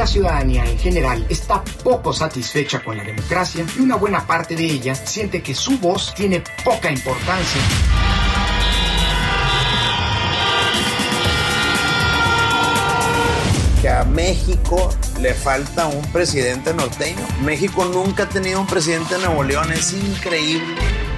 La ciudadanía en general está poco satisfecha con la democracia y una buena parte de ella siente que su voz tiene poca importancia. que a México le falta un presidente norteño. México nunca ha tenido un presidente de Nuevo León, es increíble.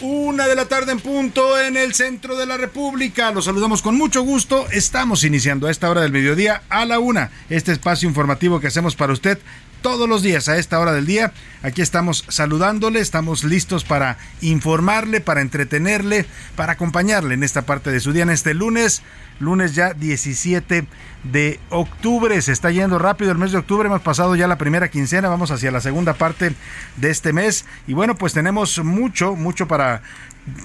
Una de la tarde en punto en el centro de la República. Los saludamos con mucho gusto. Estamos iniciando a esta hora del mediodía a la una este espacio informativo que hacemos para usted todos los días a esta hora del día. Aquí estamos saludándole, estamos listos para informarle, para entretenerle, para acompañarle en esta parte de su día en este lunes, lunes ya 17 de octubre. Se está yendo rápido el mes de octubre, hemos pasado ya la primera quincena, vamos hacia la segunda parte de este mes y bueno, pues tenemos mucho, mucho para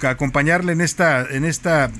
acompañarle en esta en esta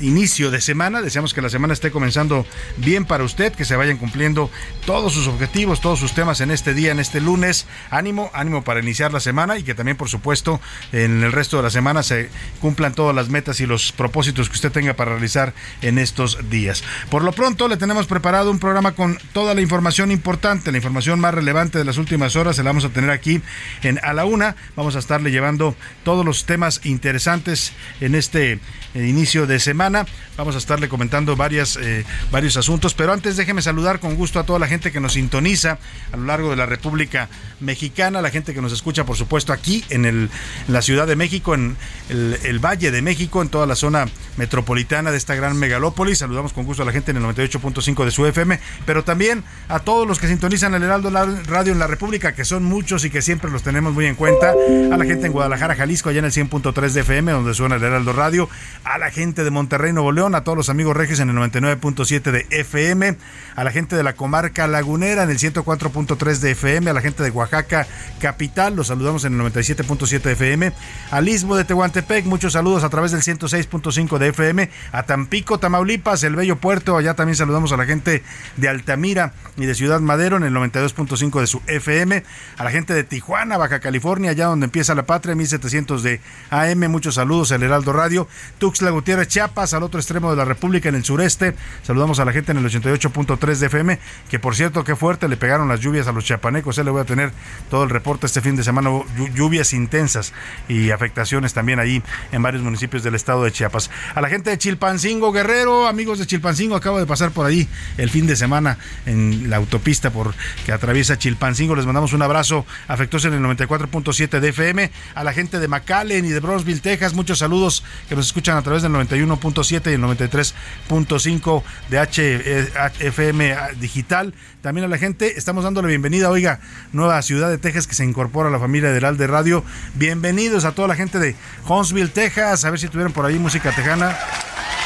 inicio de semana. Deseamos que la semana esté comenzando bien para usted, que se vayan cumpliendo todos sus objetivos, todos sus temas en este día, en este lunes. Ánimo, ánimo para iniciar la semana y que también, por supuesto, en el resto de la semana se cumplan todas las metas y los propósitos que usted tenga para realizar en estos días. Por lo pronto, le tenemos preparado un programa con toda la información importante, la información más relevante de las últimas horas. Se la vamos a tener aquí en A la Una. Vamos a estarle llevando todos los temas interesantes en este eh, inicio de semana. Vamos a estarle comentando varias, eh, varios asuntos, pero antes déjeme saludar con gusto a toda la gente que nos sintoniza a lo largo de la República Mexicana, la gente que nos escucha, por supuesto, aquí en, el, la Ciudad de México, en el, el, Valle de México, en toda la zona metropolitana de esta gran megalópolis. Saludamos con gusto a la gente en el 98.5 de su FM, pero también a todos los que sintonizan el Heraldo Radio en la República, que son muchos y que siempre los tenemos muy en cuenta. A la gente en Guadalajara, Jalisco, allá en el 100.3 de FM, donde suena el Heraldo Radio a la gente de Monterrey, Nuevo León, a todos los amigos regios en el 99.7 de FM, a la gente de la comarca lagunera en el 104.3 de FM, a la gente de Oaxaca capital, los saludamos en el 97.7 de FM, al Istmo de Tehuantepec, muchos saludos a través del 106.5 de FM, a Tampico, Tamaulipas, el bello puerto, allá también saludamos a la gente de Altamira y de Ciudad Madero en el 92.5 de su FM, a la gente de Tijuana, Baja California, allá donde empieza la patria, 1700 de AM, muchos saludos, el Heraldo Radio, Tuxtla Gutiérrez, Chiapas, al otro extremo de la República, en el sureste. Saludamos a la gente en el 88.3 de FM, que por cierto, qué fuerte le pegaron las lluvias a los chiapanecos. Eh, le voy a tener todo el este fin de semana, lluvias intensas y afectaciones también ahí en varios municipios del estado de Chiapas. A la gente de Chilpancingo, Guerrero, amigos de Chilpancingo, acabo de pasar por ahí el fin de semana en la autopista por que atraviesa Chilpancingo. Les mandamos un abrazo afectuoso en el 94.7 de FM. A la gente de McAllen y de Brownsville, Texas, muchos saludos que nos escuchan a través del 91.7 y el 93.5 de HFM digital. También a la gente estamos dando la bienvenida, oiga, nueva ciudad de Texas se incorpora a la familia de Heralde Radio. Bienvenidos a toda la gente de Huntsville, Texas. A ver si tuvieron por ahí música tejana.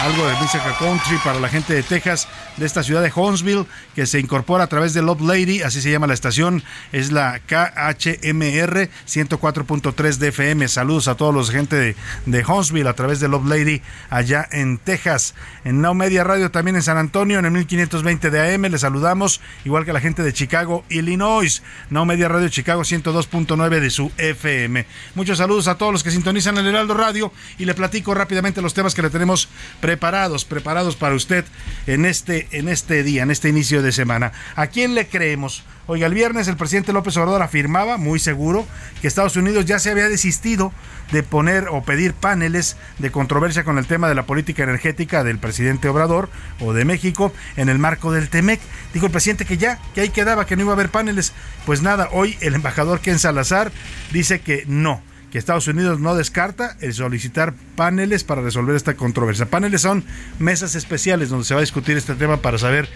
algo de Musica Country para la gente de Texas, de esta ciudad de Huntsville, que se incorpora a través de Love Lady, así se llama la estación, es la KHMR 104.3 DFM. Saludos a todos los gente de, de Huntsville a través de Love Lady allá en Texas. En Now Media Radio también en San Antonio, en el 1520 de AM, les saludamos, igual que la gente de Chicago, Illinois. Now Media Radio Chicago 102.9 de su FM. Muchos saludos a todos los que sintonizan el Heraldo Radio y le platico rápidamente los temas que le tenemos preparados, preparados para usted en este, en este día, en este inicio de semana. ¿A quién le creemos? Oiga, el viernes el presidente López Obrador afirmaba, muy seguro, que Estados Unidos ya se había desistido de poner o pedir paneles de controversia con el tema de la política energética del presidente Obrador o de México en el marco del TEMEC. Dijo el presidente que ya, que ahí quedaba, que no iba a haber paneles. Pues nada, hoy el embajador Ken Salazar dice que no que Estados Unidos no descarta el solicitar paneles para resolver esta controversia. Paneles son mesas especiales donde se va a discutir este tema para saber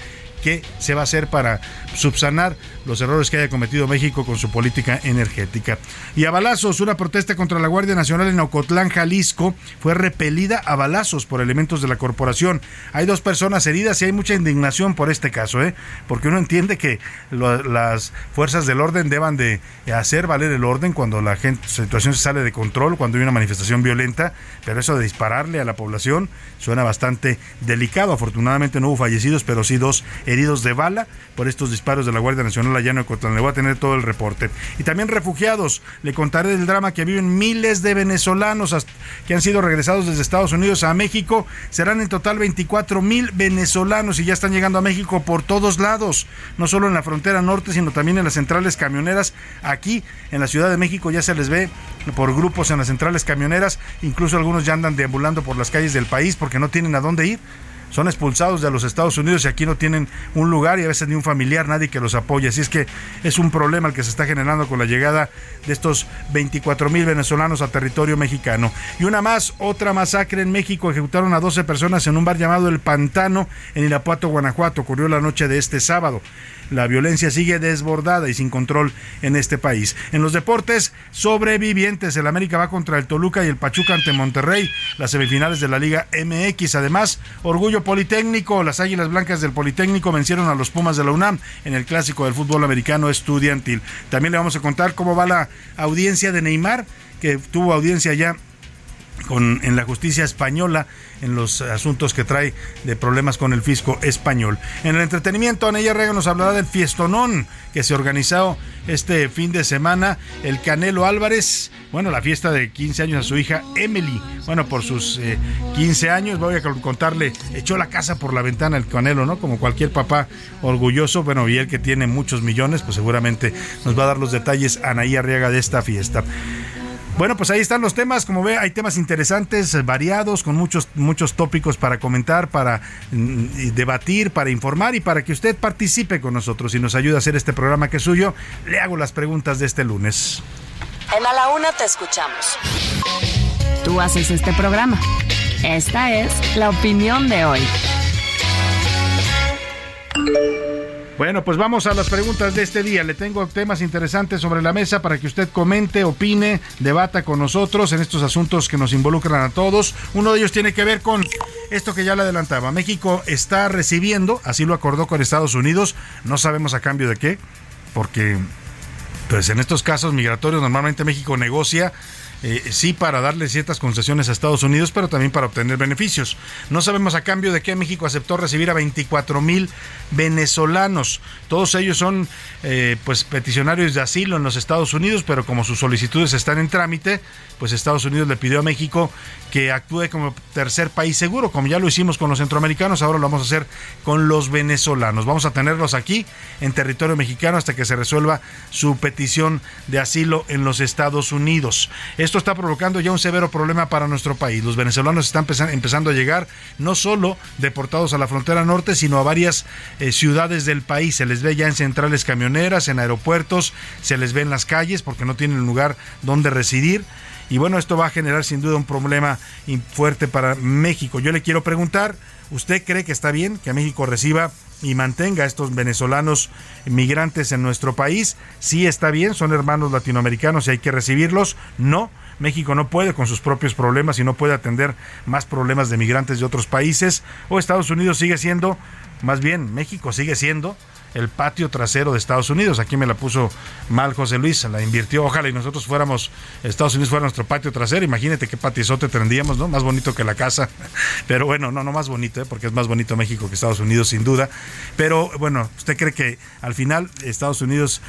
qué se va a hacer para subsanar los errores que haya cometido México con su política energética. Y a balazos, una protesta contra la Guardia Nacional en Ocotlán, Jalisco, fue repelida a balazos por elementos de la corporación. Hay dos personas heridas y hay mucha indignación por este caso, ¿eh? porque uno entiende que las fuerzas del orden deban de hacer valer el orden cuando la gente, situación se sale de control, cuando hay una manifestación violenta, pero eso de dispararle a la población suena bastante delicado. Afortunadamente no hubo fallecidos, pero sí dos heridos de bala por estos disparos de la Guardia Nacional allá en. Le voy a tener todo el reporte. Y también refugiados. Le contaré del drama que viven miles de venezolanos que han sido regresados desde Estados Unidos a México. Serán en total 24 mil venezolanos y ya están llegando a México por todos lados. No solo en la frontera norte, sino también en las centrales camioneras. Aquí en la Ciudad de México ya se les ve por grupos en las centrales camioneras. Incluso algunos ya andan deambulando por las calles del país porque no tienen a dónde ir son expulsados de los Estados Unidos y aquí no tienen un lugar y a veces ni un familiar, nadie que los apoye. Así es que es un problema el que se está generando con la llegada de estos 24 mil venezolanos a territorio mexicano. Y una más, otra masacre en México. Ejecutaron a 12 personas en un bar llamado El Pantano en Irapuato, Guanajuato. Ocurrió la noche de este sábado. La violencia sigue desbordada y sin control en este país. En los deportes, sobrevivientes. El América va contra el Toluca y el Pachuca ante Monterrey. Las semifinales de la Liga MX. Además, Orgullo Politécnico. Las Águilas Blancas del Politécnico vencieron a los Pumas de la UNAM en el clásico del fútbol americano estudiantil. También le vamos a contar cómo va la audiencia de Neymar, que tuvo audiencia ya con, en la justicia española en los asuntos que trae de problemas con el fisco español. En el entretenimiento, Anella Rega nos hablará del fiestonón que se organizó este fin de semana. El Canelo Álvarez, bueno, la fiesta de 15 años a su hija Emily. Bueno, por sus 15 eh, años, voy a contarle, echó la casa por la ventana el Canelo, ¿no? Como cualquier papá orgulloso, bueno, y él que tiene muchos millones, pues seguramente nos va a dar los detalles Anaí Arriaga de esta fiesta. Bueno, pues ahí están los temas. Como ve, hay temas interesantes, variados, con muchos, muchos tópicos para comentar, para mm, debatir, para informar y para que usted participe con nosotros y nos ayude a hacer este programa que es suyo. Le hago las preguntas de este lunes. En A la Una te escuchamos. Tú haces este programa. Esta es la opinión de hoy. Bueno, pues vamos a las preguntas de este día. Le tengo temas interesantes sobre la mesa para que usted comente, opine, debata con nosotros en estos asuntos que nos involucran a todos. Uno de ellos tiene que ver con esto que ya le adelantaba. México está recibiendo, así lo acordó con Estados Unidos, no sabemos a cambio de qué, porque pues en estos casos migratorios normalmente México negocia eh, sí para darle ciertas concesiones a Estados Unidos, pero también para obtener beneficios. No sabemos a cambio de qué México aceptó recibir a 24 mil venezolanos. Todos ellos son eh, pues peticionarios de asilo en los Estados Unidos, pero como sus solicitudes están en trámite, pues Estados Unidos le pidió a México que actúe como tercer país seguro, como ya lo hicimos con los centroamericanos, ahora lo vamos a hacer con los venezolanos. Vamos a tenerlos aquí en territorio mexicano hasta que se resuelva su petición de asilo en los Estados Unidos. Esto está provocando ya un severo problema para nuestro país. Los venezolanos están empezando a llegar no solo deportados a la frontera norte, sino a varias eh, ciudades del país. Se les ve ya en centrales camioneras, en aeropuertos, se les ve en las calles porque no tienen lugar donde residir. Y bueno, esto va a generar sin duda un problema fuerte para México. Yo le quiero preguntar, ¿usted cree que está bien que México reciba y mantenga a estos venezolanos migrantes en nuestro país? Sí está bien, son hermanos latinoamericanos y hay que recibirlos. No, México no puede con sus propios problemas y no puede atender más problemas de migrantes de otros países, o Estados Unidos sigue siendo, más bien México sigue siendo el patio trasero de Estados Unidos. Aquí me la puso mal José Luis, la invirtió. Ojalá y nosotros fuéramos, Estados Unidos fuera nuestro patio trasero. Imagínate qué patizote tendríamos, ¿no? Más bonito que la casa. Pero bueno, no, no más bonito, ¿eh? porque es más bonito México que Estados Unidos, sin duda. Pero bueno, ¿usted cree que al final Estados Unidos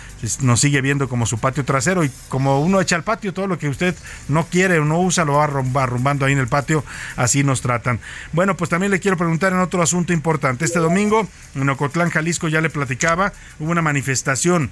nos sigue viendo como su patio trasero? Y como uno echa al patio todo lo que usted no quiere o no usa, lo va arrumbando ahí en el patio, así nos tratan. Bueno, pues también le quiero preguntar en otro asunto importante. Este domingo, en Ocotlán, Jalisco, ya le hubo una manifestación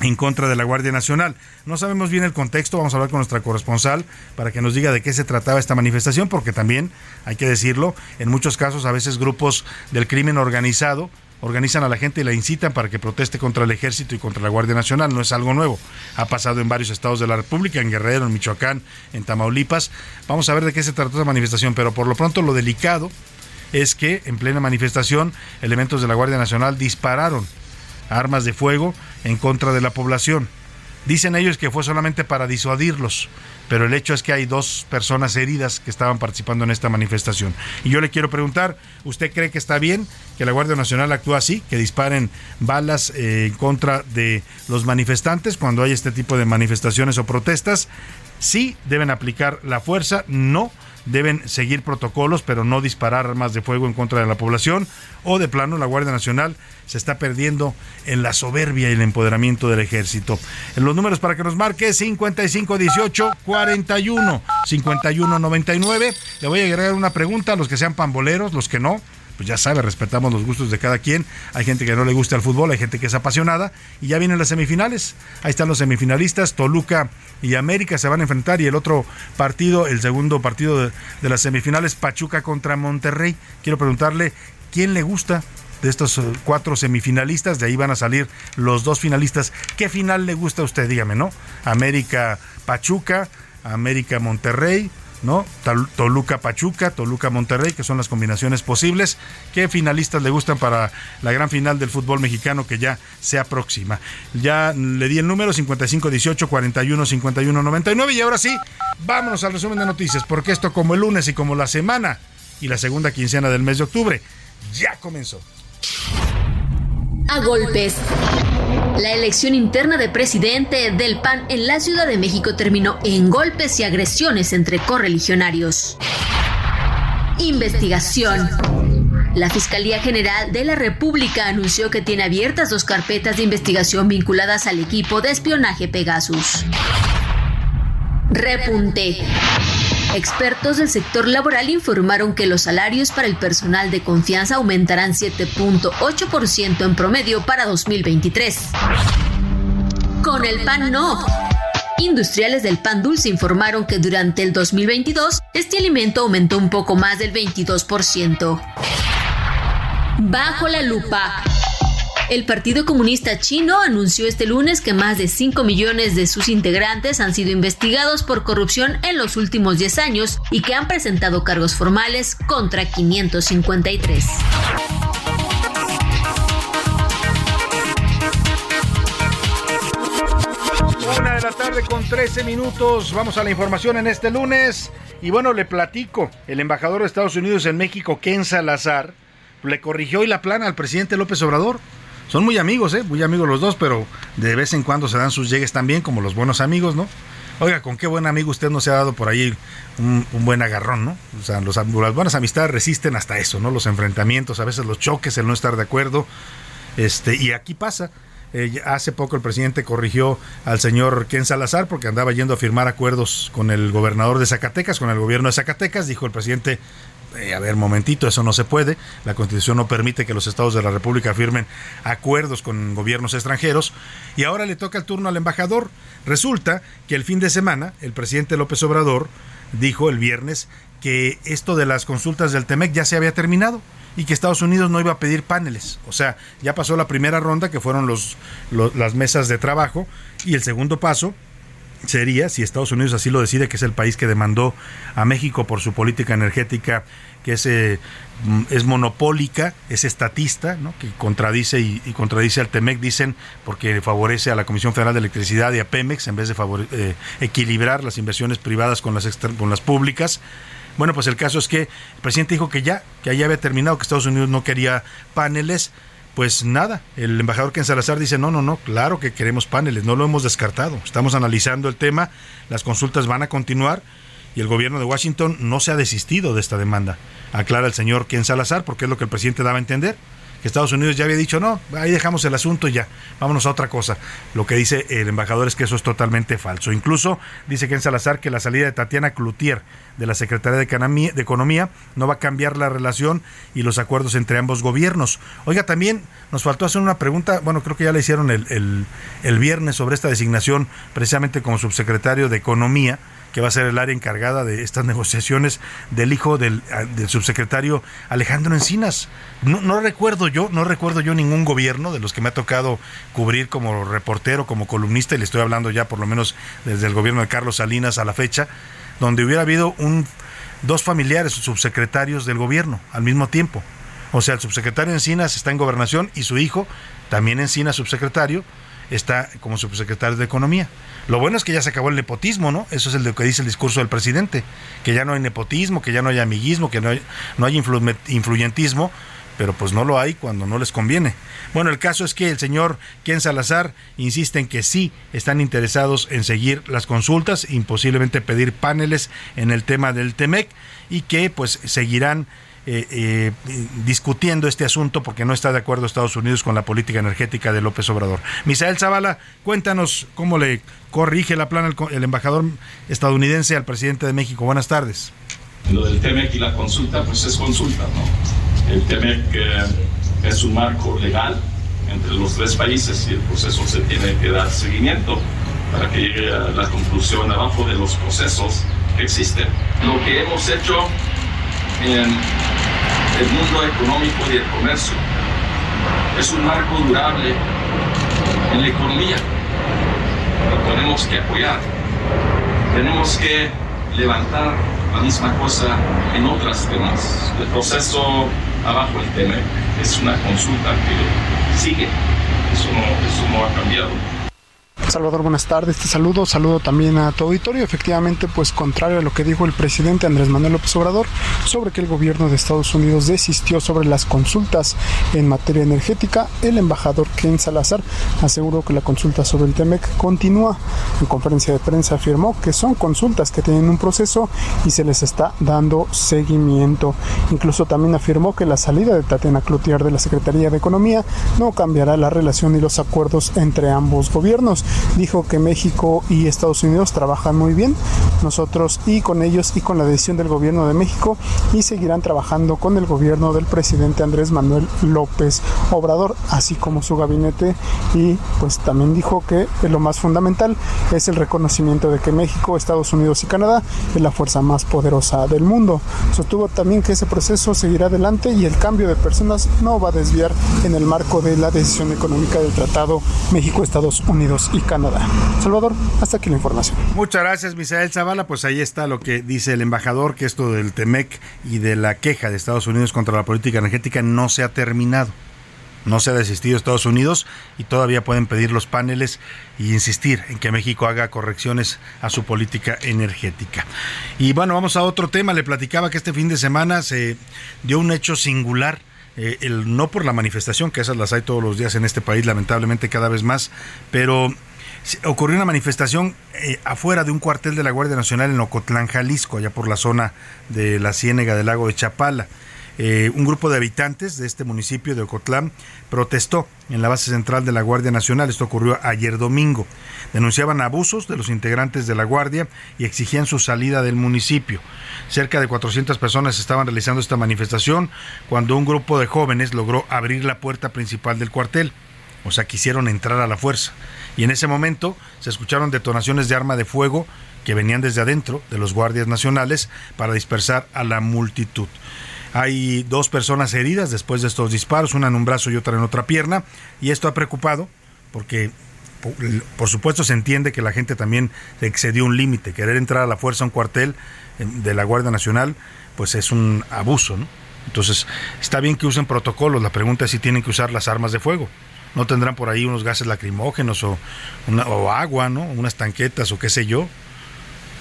en contra de la Guardia Nacional. No sabemos bien el contexto, vamos a hablar con nuestra corresponsal para que nos diga de qué se trataba esta manifestación, porque también, hay que decirlo, en muchos casos a veces grupos del crimen organizado organizan a la gente y la incitan para que proteste contra el ejército y contra la Guardia Nacional. No es algo nuevo. Ha pasado en varios estados de la República, en Guerrero, en Michoacán, en Tamaulipas. Vamos a ver de qué se trató esta manifestación, pero por lo pronto lo delicado es que en plena manifestación elementos de la Guardia Nacional dispararon armas de fuego en contra de la población. Dicen ellos que fue solamente para disuadirlos, pero el hecho es que hay dos personas heridas que estaban participando en esta manifestación. Y yo le quiero preguntar, ¿usted cree que está bien que la Guardia Nacional actúe así, que disparen balas eh, en contra de los manifestantes cuando hay este tipo de manifestaciones o protestas? Sí, deben aplicar la fuerza, no deben seguir protocolos, pero no disparar armas de fuego en contra de la población, o de plano la Guardia Nacional se está perdiendo en la soberbia y el empoderamiento del ejército. Los números para que nos marque 5518 41 51 99. Le voy a agregar una pregunta a los que sean pamboleros, los que no pues ya sabe, respetamos los gustos de cada quien. Hay gente que no le gusta el fútbol, hay gente que es apasionada. Y ya vienen las semifinales. Ahí están los semifinalistas. Toluca y América se van a enfrentar. Y el otro partido, el segundo partido de, de las semifinales, Pachuca contra Monterrey. Quiero preguntarle, ¿quién le gusta? de estos eh, cuatro semifinalistas, de ahí van a salir los dos finalistas. ¿Qué final le gusta a usted? Dígame, ¿no? América Pachuca, América Monterrey, ¿no? Toluca Pachuca, Toluca Monterrey, que son las combinaciones posibles. ¿Qué finalistas le gustan para la gran final del fútbol mexicano que ya se aproxima? Ya le di el número 55 18 41 51 99 y ahora sí, vámonos al resumen de noticias, porque esto como el lunes y como la semana y la segunda quincena del mes de octubre ya comenzó. A golpes. La elección interna de presidente del PAN en la Ciudad de México terminó en golpes y agresiones entre correligionarios. Investigación. La Fiscalía General de la República anunció que tiene abiertas dos carpetas de investigación vinculadas al equipo de espionaje Pegasus. Repunte. Expertos del sector laboral informaron que los salarios para el personal de confianza aumentarán 7.8% en promedio para 2023. Con el pan no. Industriales del pan dulce informaron que durante el 2022 este alimento aumentó un poco más del 22%. Bajo la lupa. El Partido Comunista Chino anunció este lunes que más de 5 millones de sus integrantes han sido investigados por corrupción en los últimos 10 años y que han presentado cargos formales contra 553. Una de la tarde con 13 minutos. Vamos a la información en este lunes. Y bueno, le platico. El embajador de Estados Unidos en México, Ken Salazar, le corrigió y la plana al presidente López Obrador. Son muy amigos, ¿eh? Muy amigos los dos, pero de vez en cuando se dan sus llegues también, como los buenos amigos, ¿no? Oiga, con qué buen amigo usted no se ha dado por ahí un, buen agarrón, ¿no? O sea, las buenas amistades resisten hasta eso, ¿no? Los enfrentamientos, a veces los choques, el no estar de acuerdo. Este, y aquí pasa. Eh, hace poco el presidente corrigió al señor Ken Salazar porque andaba yendo a firmar acuerdos con el gobernador de Zacatecas, con el gobierno de Zacatecas. Dijo el presidente, eh, a ver, momentito, eso no se puede. La Constitución no permite que los estados de la República firmen acuerdos con gobiernos extranjeros. Y ahora le toca el turno al embajador. Resulta que el fin de semana el presidente López Obrador dijo el viernes que esto de las consultas del TEMEC ya se había terminado y que Estados Unidos no iba a pedir paneles. O sea, ya pasó la primera ronda, que fueron los, las mesas de trabajo, y el segundo paso sería, si Estados Unidos así lo decide, que es el país que demandó a México por su política energética que es, eh, mm, es monopólica, es estatista, ¿no? que contradice y, contradice al TEMEC, dicen, porque favorece a la Comisión Federal de Electricidad y a Pemex en vez de eh, equilibrar las inversiones privadas con las, con las públicas. Bueno, pues el caso es que el presidente dijo que ya, que ya había terminado, que Estados Unidos no quería paneles. Pues nada, el embajador Ken Salazar dice, no, no, no, claro que queremos paneles, no lo hemos descartado, estamos analizando el tema, las consultas van a continuar y el gobierno de Washington no se ha desistido de esta demanda. Aclara el señor Ken Salazar, porque es lo que el presidente daba a entender que Estados Unidos ya había dicho, no, ahí dejamos el asunto y ya, vámonos a otra cosa. Lo que dice el embajador es que eso es totalmente falso. Incluso dice Ken Salazar que la salida de Tatiana Cloutier de la Secretaría de Economía no va a cambiar la relación y los acuerdos entre ambos gobiernos. Oiga, también nos faltó hacer una pregunta, bueno, creo que ya le hicieron el, el, el viernes sobre esta designación precisamente como subsecretario de Economía que va a ser el área encargada de estas negociaciones del hijo del, subsecretario Alejandro Encinas. No, no, recuerdo yo, no recuerdo yo ningún gobierno de los que me ha tocado cubrir como reportero, como columnista, y le estoy hablando ya por lo menos desde el gobierno de Carlos Salinas a la fecha, donde hubiera habido un, dos familiares subsecretarios del gobierno al mismo tiempo. O sea, el subsecretario Encinas está en gobernación y su hijo, también Encinas subsecretario, está como subsecretario de Economía. Lo bueno es que ya se acabó el nepotismo, ¿no? Eso es el de lo que dice el discurso del presidente, que ya no hay nepotismo, que ya no hay amiguismo, que no hay, no hay influyentismo, pero pues no lo hay cuando no les conviene. Bueno, el caso es que el señor Ken Salazar insiste en que sí están interesados en seguir las consultas, imposiblemente pedir paneles en el tema del TEMEC y que pues seguirán eh, eh, discutiendo este asunto porque no está de acuerdo Estados Unidos con la política energética de López Obrador. Misael Zavala, cuéntanos cómo le corrige la plana el, embajador estadounidense al presidente de México. Buenas tardes. Lo del TEMEC y la consulta, pues es consulta, ¿no? El TEMEC eh, es un marco legal entre los tres países y el proceso se tiene que dar seguimiento para que llegue a la conclusión abajo de los procesos que existen. Lo que hemos hecho en el mundo económico y el comercio. Es un marco durable en la economía. Lo tenemos que apoyar. Tenemos que levantar la misma cosa en otras temas. El proceso abajo el tema es una consulta que sigue. Eso no, eso no ha cambiado. Salvador, buenas tardes. Te saludo, saludo también a tu auditorio. Efectivamente, pues contrario a lo que dijo el presidente Andrés Manuel López Obrador sobre que el gobierno de Estados Unidos desistió sobre las consultas en materia energética, el embajador Ken Salazar aseguró que la consulta sobre el TEMEC continúa. En conferencia de prensa afirmó que son consultas que tienen un proceso y se les está dando seguimiento. Incluso también afirmó que la salida de Tatiana Cloutier de la Secretaría de Economía no cambiará la relación y los acuerdos entre ambos gobiernos dijo que México y Estados Unidos trabajan muy bien, nosotros y con ellos y con la decisión del gobierno de México y seguirán trabajando con el gobierno del presidente Andrés Manuel López Obrador, así como su gabinete y pues también dijo que lo más fundamental es el reconocimiento de que México, Estados Unidos y Canadá es la fuerza más poderosa del mundo. Sostuvo también que ese proceso seguirá adelante y el cambio de personas no va a desviar en el marco de la decisión económica del Tratado México-Estados Unidos y Canadá. Salvador, hasta aquí la información. Muchas gracias, Misael Zavala. Pues ahí está lo que dice el embajador, que esto del TEMEC y de la queja de Estados Unidos contra la política energética no se ha terminado. No se ha desistido Estados Unidos y todavía pueden pedir los paneles y insistir en que México haga correcciones a su política energética. Y bueno, vamos a otro tema. Le platicaba que este fin de semana se dio un hecho singular eh, el, no por la manifestación, que esas las hay todos los días en este país, lamentablemente cada vez más, pero ocurrió una manifestación eh, afuera de un cuartel de la Guardia Nacional en Ocotlán, Jalisco, allá por la zona de la Ciénega del lago de Chapala. Eh, un grupo de habitantes de este municipio de Ocotlán protestó en la base central de la Guardia Nacional. Esto ocurrió ayer domingo. Denunciaban abusos de los integrantes de la Guardia y exigían su salida del municipio. Cerca de 400 personas estaban realizando esta manifestación cuando un grupo de jóvenes logró abrir la puerta principal del cuartel. O sea, quisieron entrar a la fuerza. Y en ese momento se escucharon detonaciones de arma de fuego que venían desde adentro de los guardias nacionales para dispersar a la multitud. Hay dos personas heridas después de estos disparos, una en un brazo y otra en otra pierna, y esto ha preocupado porque por supuesto se entiende que la gente también excedió un límite, querer entrar a la fuerza a un cuartel de la Guardia Nacional, pues es un abuso, ¿no? Entonces, está bien que usen protocolos, la pregunta es si tienen que usar las armas de fuego. No tendrán por ahí unos gases lacrimógenos o, o agua, ¿no? Unas tanquetas o qué sé yo.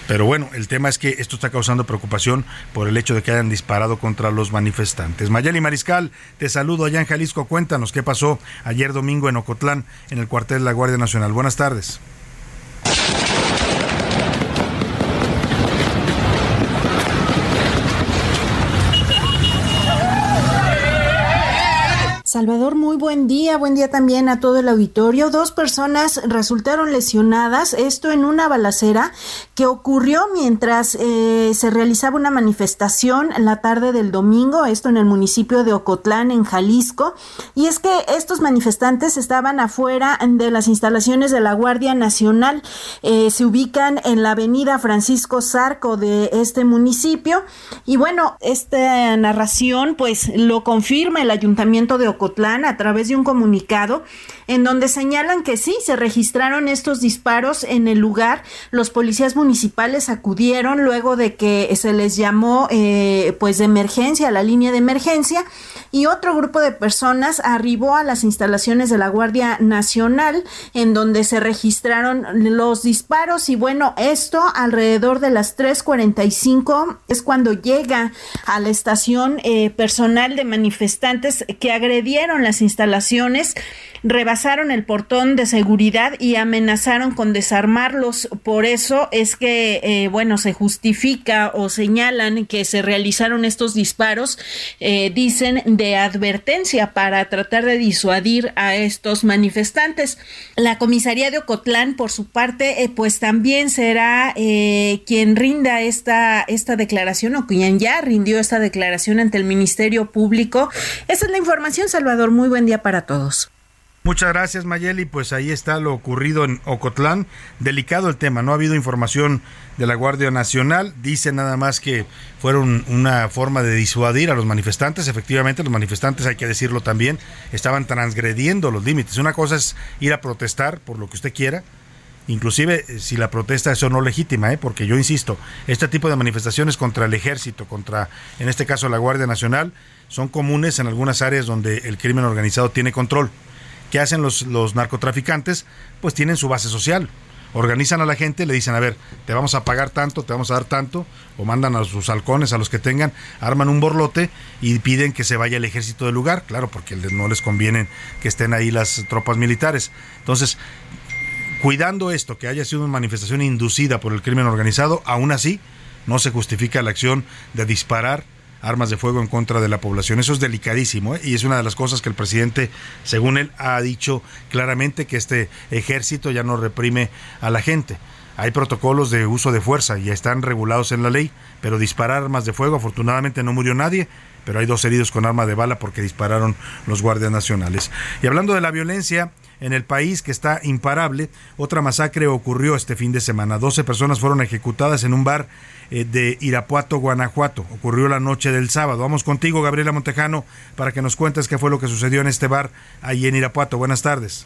Pero bueno, el tema es que esto está causando preocupación por el hecho de que hayan disparado contra los manifestantes. Mayeli Mariscal, te saludo allá en Jalisco. Cuéntanos qué pasó ayer domingo en Ocotlán, en el cuartel de la Guardia Nacional. Buenas tardes. Salvador, muy buen día. Buen día también a todo el auditorio. Dos personas resultaron lesionadas, esto en una balacera que ocurrió mientras eh, se realizaba una manifestación en la tarde del domingo, esto en el municipio de Ocotlán, en Jalisco. Y es que estos manifestantes estaban afuera de las instalaciones de la Guardia Nacional. Eh, se ubican en la avenida Francisco Zarco de este municipio. Y bueno, esta narración pues lo confirma el ayuntamiento de Ocotlán a través de un comunicado en donde señalan que sí, se registraron estos disparos en el lugar. Los policías municipales acudieron luego de que se les llamó eh, pues de emergencia, la línea de emergencia, y otro grupo de personas arribó a las instalaciones de la Guardia Nacional en donde se registraron los disparos y bueno, esto alrededor de las 3.45 es cuando llega a la estación eh, personal de manifestantes que agredieron las instalaciones rebasaron el portón de seguridad y amenazaron con desarmarlos. Por eso es que, eh, bueno, se justifica o señalan que se realizaron estos disparos, eh, dicen, de advertencia para tratar de disuadir a estos manifestantes. La comisaría de Ocotlán, por su parte, eh, pues también será quien rinda esta, esta declaración o quien ya rindió esta declaración ante el Ministerio Público. Esa es la información, Salvador. Muy buen día para todos. Muchas gracias Mayeli, pues ahí está lo ocurrido en Ocotlán. Delicado el tema, no ha habido información de la Guardia Nacional, dice nada más que fueron una forma de disuadir a los manifestantes. Efectivamente, los manifestantes, hay que decirlo también, estaban transgrediendo los límites. Una cosa es ir a protestar por lo que usted quiera, inclusive eh, si la protesta es o no legítima, ¿eh? porque yo insisto, este tipo de manifestaciones contra el ejército, contra, en este caso, la Guardia Nacional, son comunes en algunas áreas donde el crimen organizado tiene control. ¿Qué hacen los, los narcotraficantes? Pues tienen su base social. Organizan a la gente, le dicen, a ver, te vamos a pagar tanto, te vamos a dar tanto, o mandan a sus halcones, a los que tengan, arman un borlote y piden que se vaya el ejército del lugar, claro, porque no les conviene que estén ahí las tropas militares. Entonces, cuidando esto, que haya sido una manifestación inducida por el crimen organizado, aún así no se justifica la acción de disparar armas de fuego en contra de la población. Eso es delicadísimo ¿eh? y es una de las cosas que el presidente, según él, ha dicho claramente que este ejército ya no reprime a la gente. Hay protocolos de uso de fuerza y están regulados en la ley, pero disparar armas de fuego, afortunadamente no murió nadie, pero hay dos heridos con arma de bala porque dispararon los guardias nacionales. Y hablando de la violencia, en el país que está imparable. Otra masacre ocurrió este fin de semana. 12 personas fueron ejecutadas en un bar eh, de Irapuato, Guanajuato. Ocurrió la noche del sábado. Vamos contigo, Gabriela Montejano, para que nos cuentes qué fue lo que sucedió en este bar ahí en Irapuato. Buenas tardes.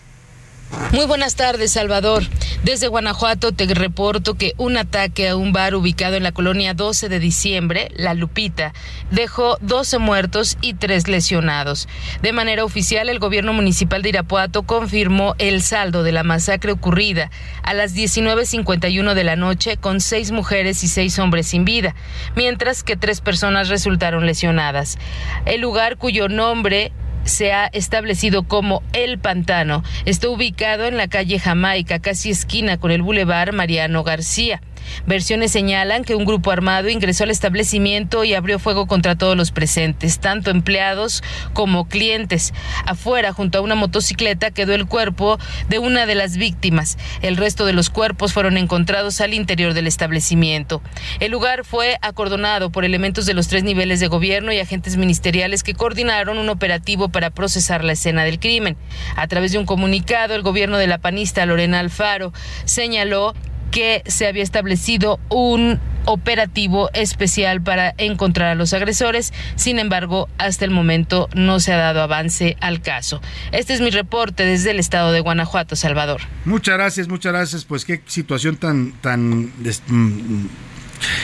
Muy buenas tardes, Salvador. Desde Guanajuato te reporto que un ataque a un bar ubicado en la colonia 12 de diciembre, La Lupita, dejó 12 muertos y 3 lesionados. De manera oficial, el gobierno municipal de Irapuato confirmó el saldo de la masacre ocurrida a las 19.51 de la noche con 6 mujeres y 6 hombres sin vida, mientras que 3 personas resultaron lesionadas. El lugar cuyo nombre se ha establecido como El Pantano. Está ubicado en la calle Jamaica, casi esquina con el Boulevard Mariano García. Versiones señalan que un grupo armado ingresó al establecimiento y abrió fuego contra todos los presentes, tanto empleados como clientes. Afuera, junto a una motocicleta, quedó el cuerpo de una de las víctimas. El resto de los cuerpos fueron encontrados al interior del establecimiento. El lugar fue acordonado por elementos de los tres niveles de gobierno y agentes ministeriales que coordinaron un operativo para procesar la escena del crimen. A través de un comunicado, el gobierno de la panista Lorena Alfaro señaló que se había establecido un operativo especial para encontrar a los agresores. Sin embargo, hasta el momento no se ha dado avance al caso. Este es mi reporte desde el estado de Guanajuato, Salvador. Muchas gracias, muchas gracias. Pues qué situación tan tan mm,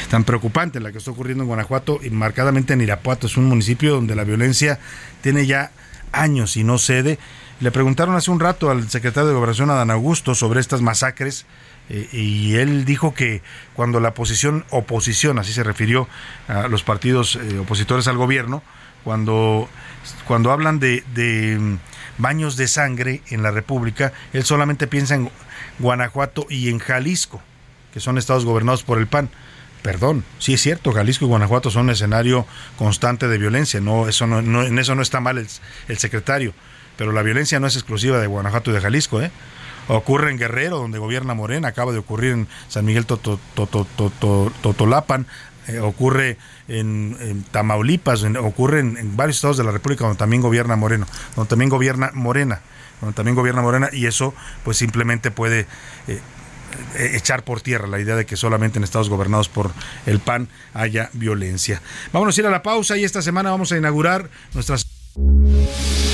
tan preocupante la que está ocurriendo en Guanajuato y marcadamente en Irapuato. Es un municipio donde la violencia tiene ya años y no cede. Le preguntaron hace un rato al secretario de Gobernación, Adán Augusto, sobre estas masacres eh, y él dijo que cuando la oposición, oposición, así se refirió a los partidos eh, opositores al gobierno, cuando, cuando hablan de, de mm, baños de sangre en la República, él solamente piensa en Guanajuato y en Jalisco, que son estados gobernados por el PAN. Perdón, sí es cierto, Jalisco y Guanajuato son un escenario constante de violencia, no, eso no, en eso no está mal el, el secretario, pero la violencia no es exclusiva de Guanajuato y de Jalisco, ¿eh? Ocurre en Guerrero, donde gobierna Morena, acaba de ocurrir en San Miguel Totolapan, eh, ocurre en, Tamaulipas, ocurre en, varios estados de la República donde también gobierna Moreno, donde también gobierna Morena, donde también gobierna Morena y eso pues simplemente puede eh, eh, echar por tierra la idea de que solamente en estados gobernados por el PAN haya violencia. Vámonos a ir a la pausa y esta semana vamos a inaugurar nuestras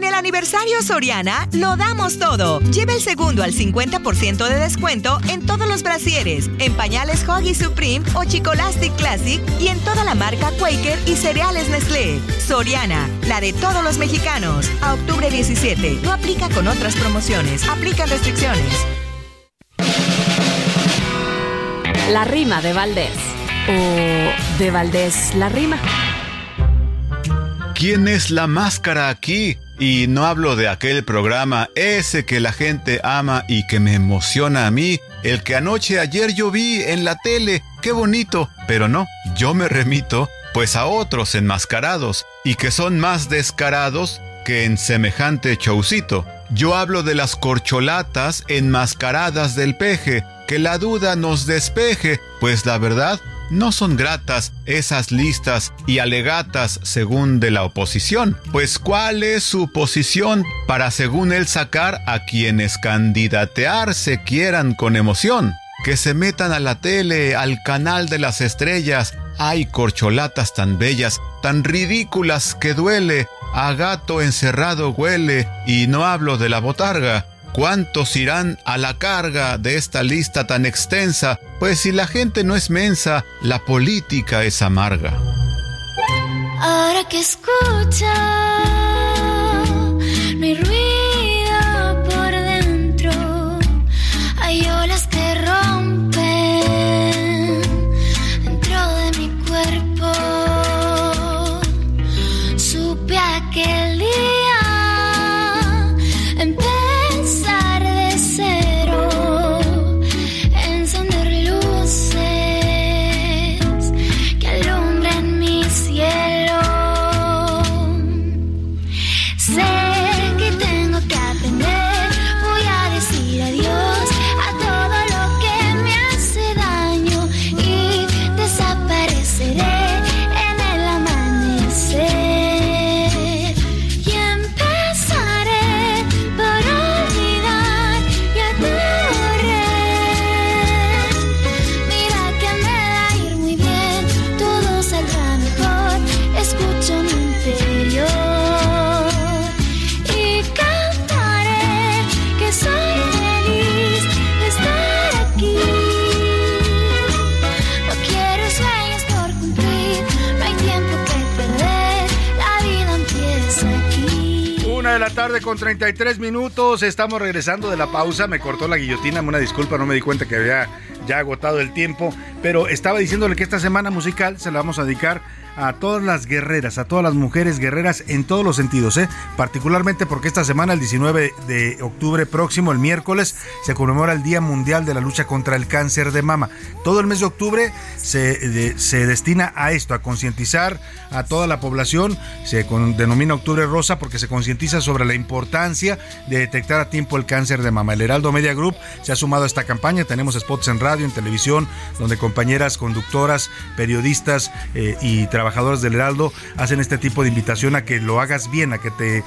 En el aniversario Soriana lo damos todo. Lleva el segundo al 50% de descuento en todos los brasieres, en pañales Hoggy Supreme o Chicolastic Classic y en toda la marca Quaker y cereales Nestlé. Soriana, la de todos los mexicanos. A octubre 17. No aplica con otras promociones. Aplica restricciones. La rima de Valdés. O de Valdés la rima. ¿Quién es la máscara aquí? Y no hablo de aquel programa, ese que la gente ama y que me emociona a mí, el que anoche ayer yo vi en la tele, qué bonito, pero no, yo me remito pues a otros enmascarados y que son más descarados que en semejante chaucito. Yo hablo de las corcholatas enmascaradas del peje, que la duda nos despeje, pues la verdad no son gratas esas listas y alegatas según de la oposición, pues cuál es su posición para según él sacar a quienes candidatearse quieran con emoción, que se metan a la tele, al canal de las estrellas, hay corcholatas tan bellas, tan ridículas que duele, a gato encerrado huele, y no hablo de la botarga, ¿Cuántos irán a la carga de esta lista tan extensa? Pues si la gente no es mensa, la política es amarga. Ahora que escucha, no ruido tarde con 33 minutos. Estamos regresando de la pausa. Me cortó la guillotina. Una disculpa, no me di cuenta que había ya agotado el tiempo, pero estaba diciéndole que esta semana musical se la vamos a dedicar a todas las guerreras, a todas las mujeres guerreras en todos los sentidos, ¿eh? particularmente porque esta semana, el 19 de octubre próximo, el miércoles, se conmemora el Día Mundial de la Lucha contra el Cáncer de Mama. Todo el mes de octubre se, destina a esto, a concientizar a toda la población, se denomina Octubre Rosa porque se concientiza sobre la importancia de detectar a tiempo el cáncer de mama. El Heraldo Media Group se ha sumado a esta campaña, tenemos spots en radio, en televisión, donde compañeras conductoras, periodistas eh, y trabajadores del Heraldo hacen este tipo de invitación a que lo hagas bien, a que te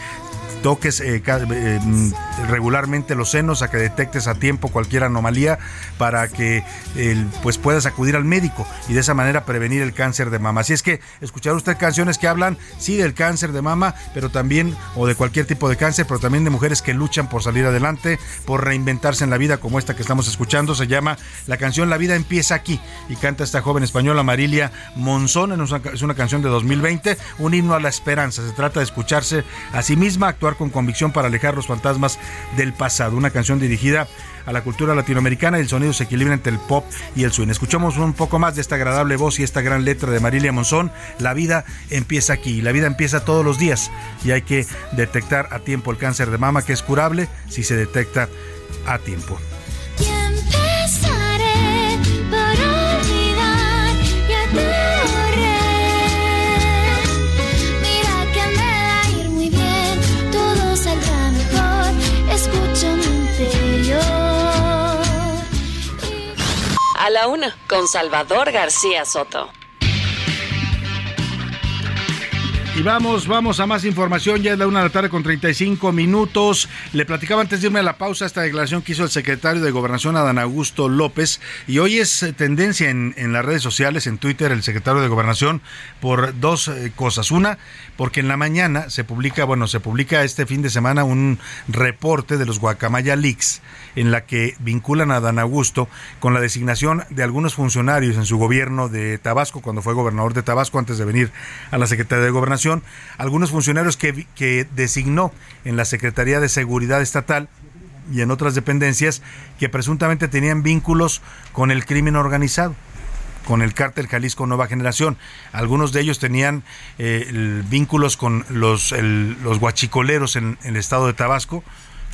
toques eh, eh, mm, regularmente los senos, a que detectes a tiempo cualquier anomalía para que pues puedas acudir al médico y de esa manera prevenir el cáncer de mama. Así es que escuchar usted canciones que hablan sí del cáncer de mama, pero también o de cualquier tipo de cáncer, pero también de mujeres que luchan por salir adelante, por reinventarse en la vida como esta que estamos escuchando. Se llama la canción La vida empieza aquí y canta esta joven española Marilia Monzón. Es una canción de 2020, un himno a la esperanza. Se trata de escucharse a sí misma, con convicción para alejar los fantasmas del pasado. Una canción dirigida a la cultura latinoamericana y el sonido se equilibra entre el pop y el swing. Escuchamos un poco más de esta agradable voz y esta gran letra de Marilia Monzón. La vida empieza aquí, la vida empieza todos los días y hay que detectar a tiempo el cáncer de mama que es curable si se detecta a tiempo. La una, con Salvador García Soto. Y vamos, vamos a más información. Ya es la una de la tarde con 35 minutos. Le platicaba antes de irme a la pausa esta declaración que hizo el secretario de Gobernación, Adán Augusto López. Y hoy es eh, tendencia en, en las redes sociales, en Twitter, el secretario de Gobernación, por dos eh, cosas. Una, porque en la mañana se publica, bueno, se publica este fin de semana un reporte de los Guacamaya Leaks en la que vinculan a Dan Augusto con la designación de algunos funcionarios en su gobierno de Tabasco, cuando fue gobernador de Tabasco antes de venir a la Secretaría de Gobernación, algunos funcionarios que, que designó en la Secretaría de Seguridad Estatal y en otras dependencias que presuntamente tenían vínculos con el crimen organizado con el cártel Jalisco Nueva Generación. Algunos de ellos tenían eh, vínculos con los, los guachicoleros en, el estado de Tabasco,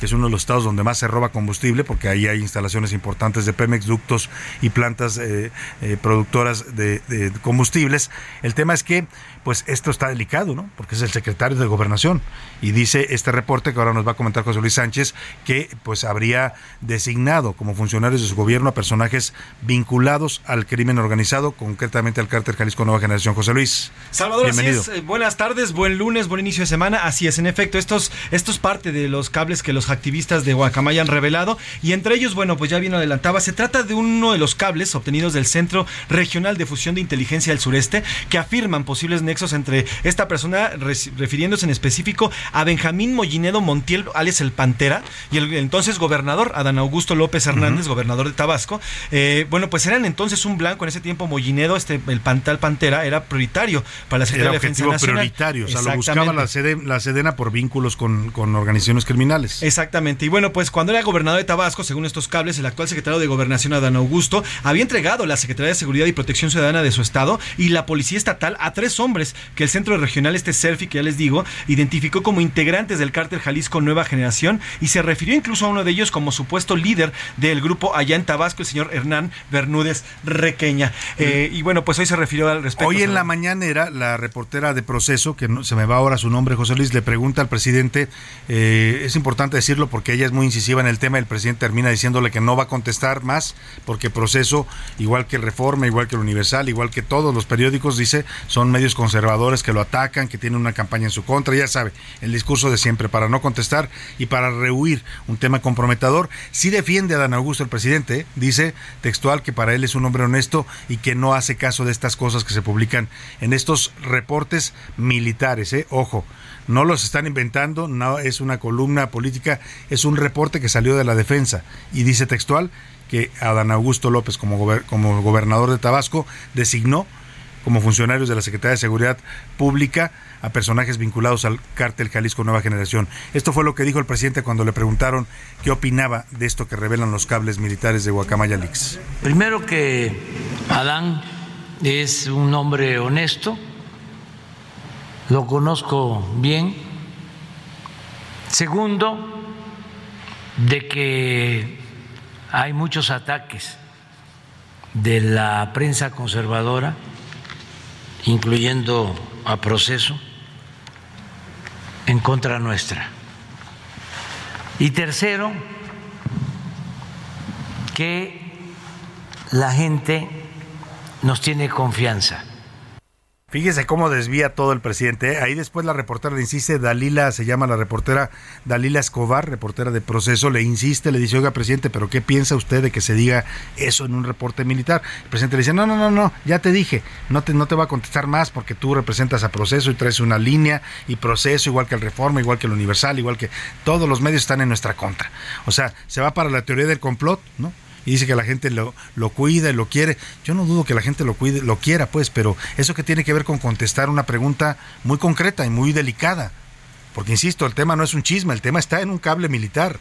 que es uno de los estados donde más se roba combustible, porque ahí hay instalaciones importantes de Pemex, ductos y plantas eh, eh, productoras de, de, combustibles. El tema es que, pues esto está delicado, ¿no? Porque es el secretario de Gobernación y dice este reporte que ahora nos va a comentar José Luis Sánchez que, pues, habría designado como funcionarios de su gobierno a personajes vinculados al crimen organizado, concretamente al cártel Jalisco Nueva Generación. José Luis, Salvador, bienvenido. Así es. buenas tardes, buen lunes, buen inicio de semana. Así es, en efecto, estos, esto es parte de los cables que los activistas de Guacamaya han revelado y entre ellos, bueno, pues ya bien adelantaba, se trata de uno de los cables obtenidos del Centro Regional de Fusión de Inteligencia del Sureste que afirman posibles nexos entre esta persona, refiriéndose en específico a Benjamín Mollinedo Montiel, alias el Pantera, y el entonces gobernador, Adán Augusto López Hernández, uh -huh. gobernador de Tabasco. Eh, bueno, pues eran entonces un blanco, en ese tiempo Mollinedo, este, el Pantal Pantera, era prioritario para la Secretaría era de Defensa Nacional. prioritario, o sea, lo buscaba la, sede, la Sedena por vínculos con, con organizaciones criminales. Exactamente. Y bueno, pues cuando era gobernador de Tabasco, según estos cables, el actual secretario de Gobernación, Adán Augusto, había entregado la Secretaría de Seguridad y Protección Ciudadana de su estado y la Policía Estatal a tres hombres que el Centro Regional, este CERFI, que ya les digo, identificó como integrantes del cártel Jalisco Nueva Generación y se refirió incluso a uno de ellos como supuesto líder del grupo allá en Tabasco, el señor Hernán Bermúdez Requeña. Eh, y bueno, pues hoy se refirió al respecto. Hoy en la mañanera, la reportera de proceso, que no, se me va ahora su nombre, José Luis, le pregunta al presidente, eh, es importante decirlo porque ella es muy incisiva en el tema, el presidente termina diciéndole que no va a contestar más, porque proceso, igual que Reforma, igual que el Universal, igual que todos los periódicos, dice, son medios conservadores que lo atacan, que tienen una campaña en su contra, ya sabe, el discurso de siempre, para no contestar y para rehuir un tema comprometedor. Sí defiende a Dan Augusto, el presidente, dice textual que para él es un hombre honesto y que no hace caso de estas cosas que se publican en estos reportes militares, ¿eh? ojo. No los están inventando, no es una columna política, es un reporte que salió de la defensa y dice textual que Adán Augusto López como, como gobernador de Tabasco designó como funcionarios de la Secretaría de Seguridad Pública a personajes vinculados al cártel Jalisco Nueva Generación. Esto fue lo que dijo el presidente cuando le preguntaron qué opinaba de esto que revelan los cables militares de Guacamaya. Primero que Adán es un hombre honesto, lo conozco bien. Segundo, de que hay muchos ataques de la prensa conservadora, incluyendo a proceso, en contra nuestra. Y tercero, que la gente nos tiene confianza. Fíjese cómo desvía todo el presidente. ¿eh? Ahí después la reportera le insiste, Dalila, se llama la reportera Dalila Escobar, reportera de proceso, le insiste, le dice, oiga, presidente, pero ¿qué piensa usted de que se diga eso en un reporte militar? El presidente le dice, no, no, no, no, ya te dije, no te, no te va a contestar más porque tú representas a proceso y traes una línea y proceso, igual que el Reforma, igual que el Universal, igual que todos los medios están en nuestra contra. O sea, se va para la teoría del complot, ¿no? Y dice que la gente lo, lo cuida y lo quiere. Yo no dudo que la gente lo cuide, lo quiera, pues, pero eso que tiene que ver con contestar una pregunta muy concreta y muy delicada. Porque, insisto, el tema no es un chisme, el tema está en un cable militar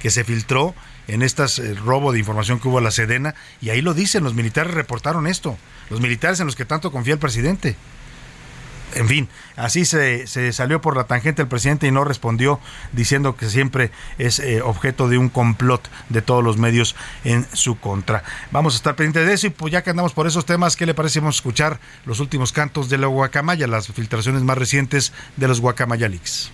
que se filtró en este robo de información que hubo a la Sedena, y ahí lo dicen, los militares reportaron esto, los militares en los que tanto confía el presidente en fin, así se, se, salió por la tangente el presidente y no respondió diciendo que siempre es eh, objeto de un complot de todos los medios en su contra. Vamos a estar pendientes de eso y pues ya que andamos por esos temas, ¿qué le parece? Vamos a escuchar los últimos cantos de la Guacamaya, las filtraciones más recientes de los Guacamaya Leaks.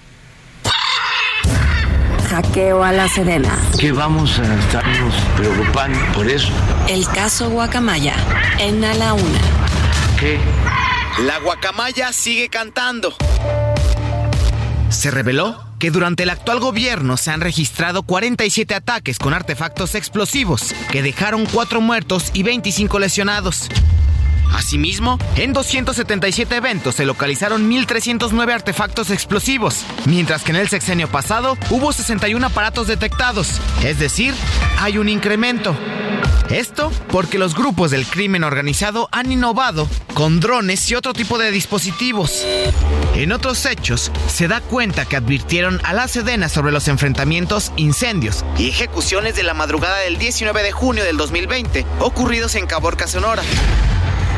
Hackeo a la Sedena. Que vamos a estarnos preocupando por eso. El caso Guacamaya en A la Una. ¿Qué? La guacamaya sigue cantando. Se reveló que durante el actual gobierno se han registrado 47 ataques con artefactos explosivos, que dejaron 4 muertos y 25 lesionados. Asimismo, en 277 eventos se localizaron 1.309 artefactos explosivos, mientras que en el sexenio pasado hubo 61 aparatos detectados, es decir, hay un incremento. Esto porque los grupos del crimen organizado han innovado con drones y otro tipo de dispositivos. En otros hechos, se da cuenta que advirtieron a la Sedena sobre los enfrentamientos, incendios y ejecuciones de la madrugada del 19 de junio del 2020 ocurridos en Caborca, Sonora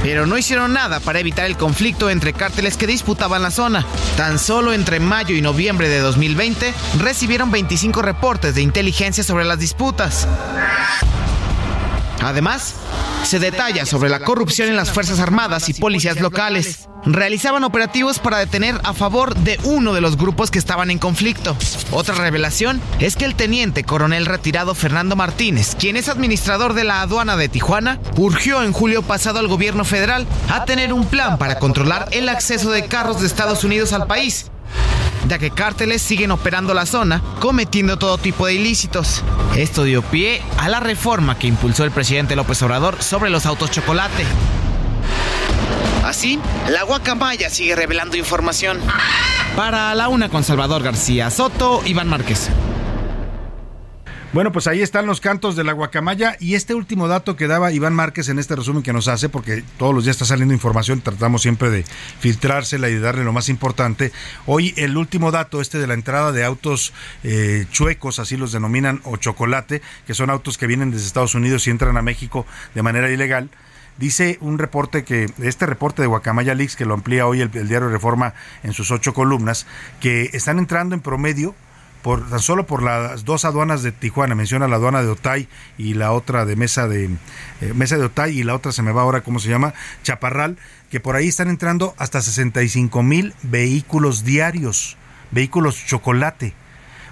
pero no hicieron nada para evitar el conflicto entre cárteles que disputaban la zona. Tan solo entre mayo y noviembre de 2020 recibieron 25 reportes de inteligencia sobre las disputas. Además, se detalla sobre la corrupción en las Fuerzas Armadas y policías locales. Realizaban operativos para detener a favor de uno de los grupos que estaban en conflicto. Otra revelación es que el teniente coronel retirado Fernando Martínez, quien es administrador de la aduana de Tijuana, urgió en julio pasado al gobierno federal a tener un plan para controlar el acceso de carros de Estados Unidos al país ya que cárteles siguen operando la zona, cometiendo todo tipo de ilícitos. Esto dio pie a la reforma que impulsó el presidente López Obrador sobre los autos chocolate. Así, la guacamaya sigue revelando información. Para la una con Salvador García Soto, Iván Márquez. Bueno, pues ahí están los cantos de la guacamaya y este último dato que daba Iván Márquez en este resumen que nos hace, porque todos los días está saliendo información, tratamos siempre de filtrársela y de darle lo más importante. Hoy el último dato, este de la entrada de autos eh, chuecos, así los denominan, o chocolate, que son autos que vienen desde Estados Unidos y entran a México de manera ilegal. Dice un reporte que, este reporte de Guacamaya Leaks, que lo amplía hoy el, el diario Reforma en sus ocho columnas, que están entrando en promedio por tan solo por las dos aduanas de Tijuana, menciona la aduana de Otay y la otra de Mesa de eh, Mesa de Otay y la otra se me va ahora cómo se llama, Chaparral, que por ahí están entrando hasta 65 mil vehículos diarios, vehículos chocolate.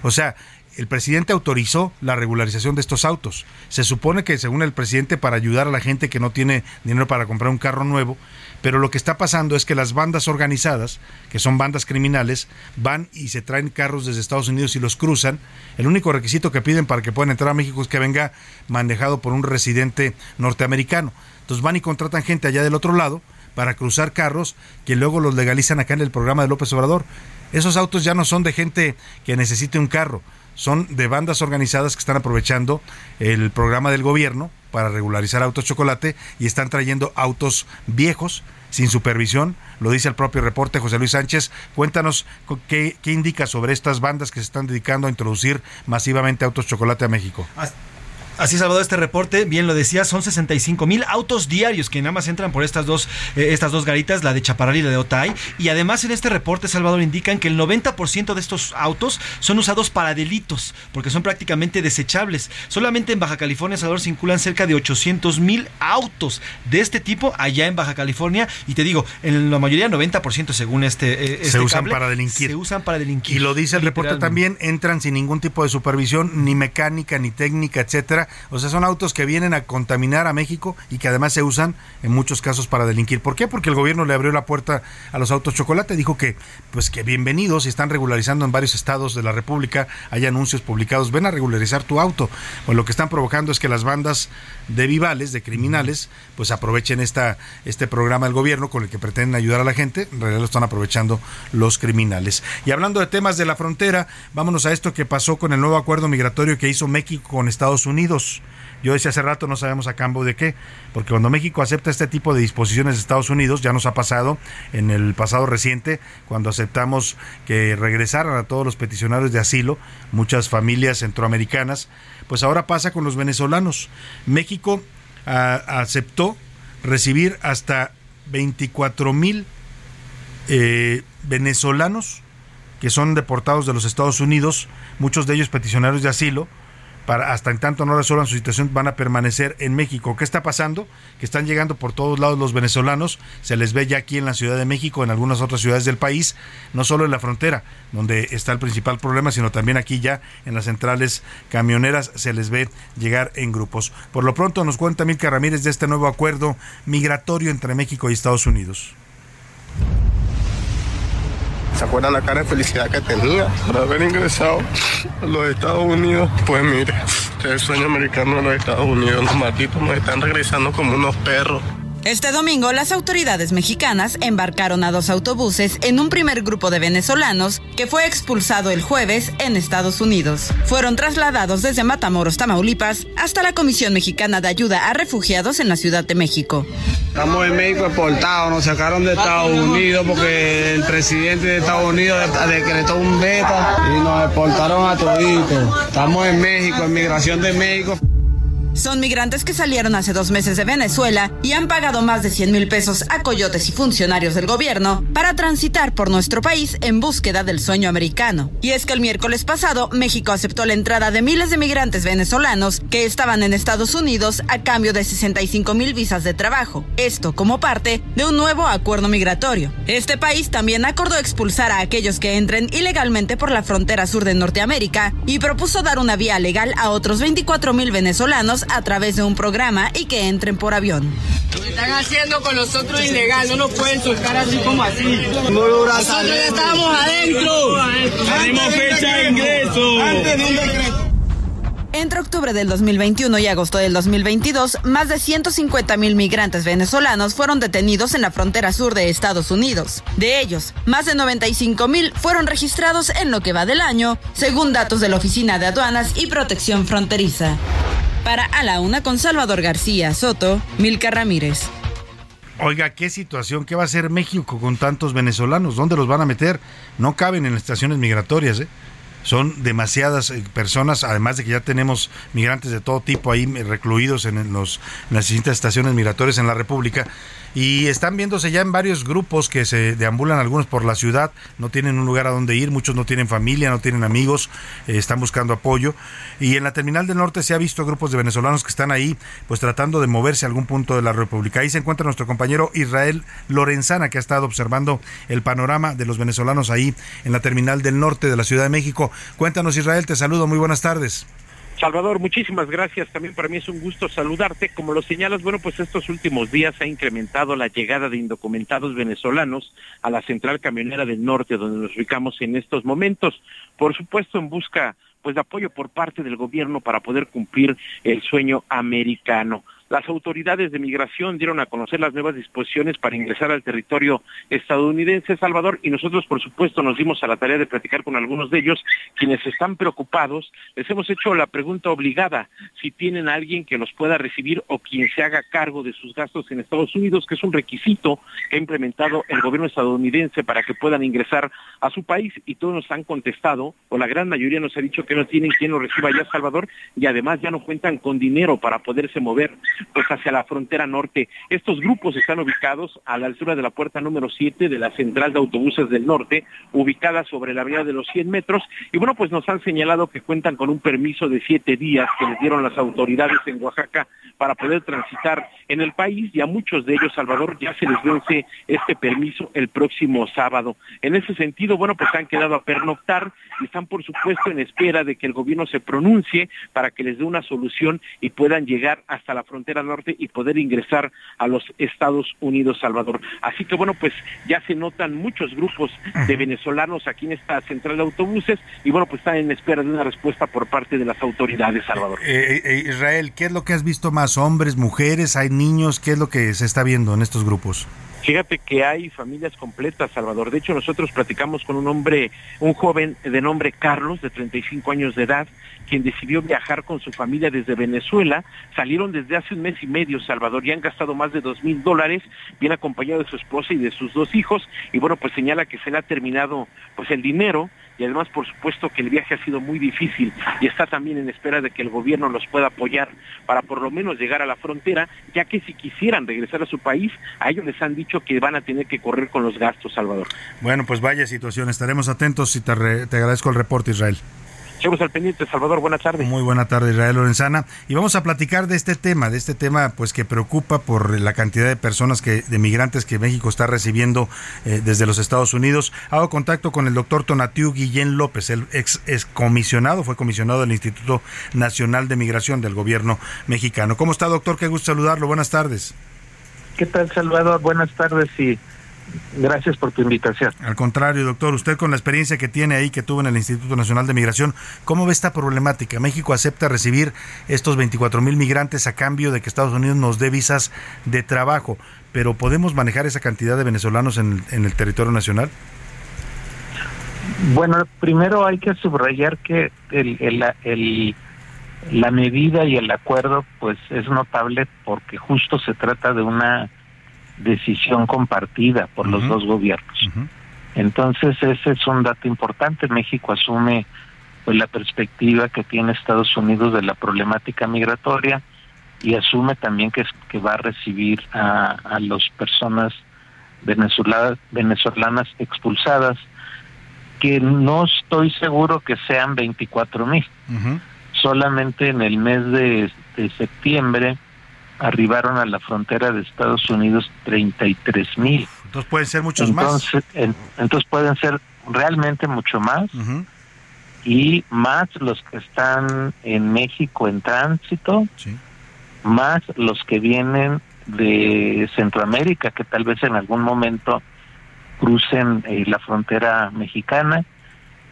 O sea, el presidente autorizó la regularización de estos autos. Se supone que según el presidente para ayudar a la gente que no tiene dinero para comprar un carro nuevo, pero lo que está pasando es que las bandas organizadas, que son bandas criminales, van y se traen carros desde Estados Unidos y los cruzan. El único requisito que piden para que puedan entrar a México es que venga manejado por un residente norteamericano. Entonces van y contratan gente allá del otro lado para cruzar carros que luego los legalizan acá en el programa de López Obrador. Esos autos ya no son de gente que necesite un carro, son de bandas organizadas que están aprovechando el programa del gobierno para regularizar autos chocolate y están trayendo autos viejos sin supervisión, lo dice el propio reporte José Luis Sánchez. Cuéntanos qué, qué indica sobre estas bandas que se están dedicando a introducir masivamente autos chocolate a México. Así, Salvador, este reporte, bien lo decía, son 65 mil autos diarios que nada más entran por estas dos, eh, estas dos garitas, la de Chaparral y la de Otay. Y además en este reporte, Salvador, indican que el 90% de estos autos son usados para delitos, porque son prácticamente desechables. Solamente en Baja California, Salvador, circulan cerca de 800 mil autos de este tipo allá en Baja California. Y te digo, en la mayoría, 90% según este, eh, este se usan cable, para delinquir. Se usan para delinquir. Y lo dice el reporte también, entran sin ningún tipo de supervisión, ni mecánica, ni técnica, etcétera o sea, son autos que vienen a contaminar a México y que además se usan en muchos casos para delinquir. ¿Por qué? Porque el gobierno le abrió la puerta a los autos chocolate, dijo que pues que bienvenidos y están regularizando en varios estados de la República, hay anuncios publicados, ven a regularizar tu auto. Pues lo que están provocando es que las bandas de vivales, de criminales, pues aprovechen esta este programa del gobierno con el que pretenden ayudar a la gente, en realidad lo están aprovechando los criminales. Y hablando de temas de la frontera, vámonos a esto que pasó con el nuevo acuerdo migratorio que hizo México con Estados Unidos. Yo decía hace rato, no sabemos a cambio de qué, porque cuando México acepta este tipo de disposiciones de Estados Unidos, ya nos ha pasado en el pasado reciente, cuando aceptamos que regresaran a todos los peticionarios de asilo, muchas familias centroamericanas, pues ahora pasa con los venezolanos. México a, aceptó recibir hasta 24 mil eh, venezolanos que son deportados de los Estados Unidos, muchos de ellos peticionarios de asilo, para hasta en tanto no resuelvan su situación van a permanecer en México. ¿Qué está pasando? Que están llegando por todos lados los venezolanos, se les ve ya aquí en la Ciudad de México, en algunas otras ciudades del país, no solo en la frontera, donde está el principal problema, sino también aquí ya en las centrales camioneras se les ve llegar en grupos. Por lo pronto nos cuenta Milka Ramírez de este nuevo acuerdo migratorio entre México y Estados Unidos. ¿Se acuerdan la cara de felicidad que tenía por haber ingresado a los Estados Unidos? Pues mire, el sueño americano de los Estados Unidos, los malditos nos están regresando como unos perros. Este domingo, las autoridades mexicanas embarcaron a dos autobuses en un primer grupo de venezolanos que fue expulsado el jueves en Estados Unidos. Fueron trasladados desde Matamoros, Tamaulipas, hasta la Comisión Mexicana de Ayuda a Refugiados en la Ciudad de México. Estamos en México exportados, nos sacaron de Estados Unidos porque el presidente de Estados Unidos decretó un beta y nos exportaron a toditos. Estamos en México, en migración de México. Son migrantes que salieron hace dos meses de Venezuela y han pagado más de 100 mil pesos a coyotes y funcionarios del gobierno para transitar por nuestro país en búsqueda del sueño americano. Y es que el miércoles pasado México aceptó la entrada de miles de migrantes venezolanos que estaban en Estados Unidos a cambio de 65 mil visas de trabajo. Esto como parte de un nuevo acuerdo migratorio. Este país también acordó expulsar a aquellos que entren ilegalmente por la frontera sur de Norteamérica y propuso dar una vía legal a otros 24 mil venezolanos a través de un programa y que entren por avión. Lo que están haciendo con nosotros es ilegal, no nos pueden soltar así como así. Nosotros ya estábamos adentro. Tenemos fecha de ingreso. Antes de un decreto. Entre octubre del 2021 y agosto del 2022, más de 150 mil migrantes venezolanos fueron detenidos en la frontera sur de Estados Unidos. De ellos, más de 95 mil fueron registrados en lo que va del año, según datos de la Oficina de Aduanas y Protección Fronteriza. Para A la Una con Salvador García Soto, Milka Ramírez. Oiga, qué situación, ¿qué va a hacer México con tantos venezolanos? ¿Dónde los van a meter? No caben en las estaciones migratorias, ¿eh? Son demasiadas eh, personas, además de que ya tenemos migrantes de todo tipo ahí eh, recluidos en, los, en las distintas estaciones migratorias en la República y están viéndose ya en varios grupos que se deambulan algunos por la ciudad, no tienen un lugar a donde ir, muchos no tienen familia, no tienen amigos, eh, están buscando apoyo y en la terminal del norte se ha visto grupos de venezolanos que están ahí pues tratando de moverse a algún punto de la República. Ahí se encuentra nuestro compañero Israel Lorenzana que ha estado observando el panorama de los venezolanos ahí en la terminal del norte de la Ciudad de México. Cuéntanos Israel, te saludo, muy buenas tardes. Salvador, muchísimas gracias. También para mí es un gusto saludarte. Como lo señalas, bueno, pues estos últimos días ha incrementado la llegada de indocumentados venezolanos a la central camionera del norte, donde nos ubicamos en estos momentos. Por supuesto, en busca pues de apoyo por parte del gobierno para poder cumplir el sueño americano. Las autoridades de migración dieron a conocer las nuevas disposiciones para ingresar al territorio estadounidense, Salvador, y nosotros, por supuesto, nos dimos a la tarea de platicar con algunos de ellos, quienes están preocupados. Les hemos hecho la pregunta obligada, si tienen a alguien que los pueda recibir o quien se haga cargo de sus gastos en Estados Unidos, que es un requisito que ha implementado el gobierno estadounidense para que puedan ingresar a su país, y todos nos han contestado, o la gran mayoría nos ha dicho que no tienen quien los reciba allá, Salvador, y además ya no cuentan con dinero para poderse mover pues hacia la frontera norte. Estos grupos están ubicados a la altura de la puerta número 7 de la central de autobuses del norte, ubicada sobre la vía de los 100 metros, y bueno, pues nos han señalado que cuentan con un permiso de siete días que les dieron las autoridades en Oaxaca para poder transitar en el país, y a muchos de ellos, Salvador, ya se les vence este permiso el próximo sábado. En ese sentido, bueno, pues han quedado a pernoctar y están, por supuesto, en espera de que el gobierno se pronuncie para que les dé una solución y puedan llegar hasta la frontera norte y poder ingresar a los Estados Unidos, Salvador. Así que bueno, pues ya se notan muchos grupos de venezolanos aquí en esta central de autobuses y bueno, pues están en espera de una respuesta por parte de las autoridades, Salvador. Eh, eh, Israel, ¿qué es lo que has visto más? ¿Hombres, mujeres, hay niños? ¿Qué es lo que se está viendo en estos grupos? Fíjate que hay familias completas, Salvador. De hecho, nosotros platicamos con un hombre, un joven de nombre Carlos, de 35 años de edad, quien decidió viajar con su familia desde Venezuela. Salieron desde hace un mes y medio, Salvador, y han gastado más de dos mil dólares, bien acompañado de su esposa y de sus dos hijos. Y bueno, pues señala que se le ha terminado pues el dinero y además por supuesto que el viaje ha sido muy difícil y está también en espera de que el gobierno los pueda apoyar para por lo menos llegar a la frontera, ya que si quisieran regresar a su país, a ellos les han dicho que van a tener que correr con los gastos, Salvador. Bueno, pues vaya situación, estaremos atentos y te, te agradezco el reporte, Israel. Seguimos al pendiente, Salvador, buena tarde. Muy buena tarde, Israel Lorenzana. Y vamos a platicar de este tema, de este tema pues que preocupa por la cantidad de personas que, de migrantes que México está recibiendo eh, desde los Estados Unidos. Hago contacto con el doctor Tonatiu Guillén López, el ex, ex comisionado, fue comisionado del Instituto Nacional de Migración del gobierno mexicano. ¿Cómo está, doctor? Qué gusto saludarlo. Buenas tardes. ¿Qué tal, Salvador? Buenas tardes y Gracias por tu invitación. Al contrario, doctor, usted con la experiencia que tiene ahí, que tuvo en el Instituto Nacional de Migración, ¿cómo ve esta problemática? México acepta recibir estos 24 mil migrantes a cambio de que Estados Unidos nos dé visas de trabajo, pero ¿podemos manejar esa cantidad de venezolanos en, el territorio nacional? Bueno, primero hay que subrayar que el, el, la medida y el acuerdo pues es notable porque justo se trata de una decisión compartida por los dos gobiernos. Entonces ese es un dato importante. México asume pues la perspectiva que tiene Estados Unidos de la problemática migratoria y asume también que, que va a recibir a, a las personas venezolanas, venezolanas expulsadas, que no estoy seguro que sean 24 mil. Solamente en el mes de septiembre arribaron a la frontera de Estados Unidos 33 mil. Entonces pueden ser muchos más. entonces pueden ser realmente mucho más. Y más los que están en México en tránsito, más los que vienen de Centroamérica, que tal vez en algún momento crucen eh, la frontera mexicana.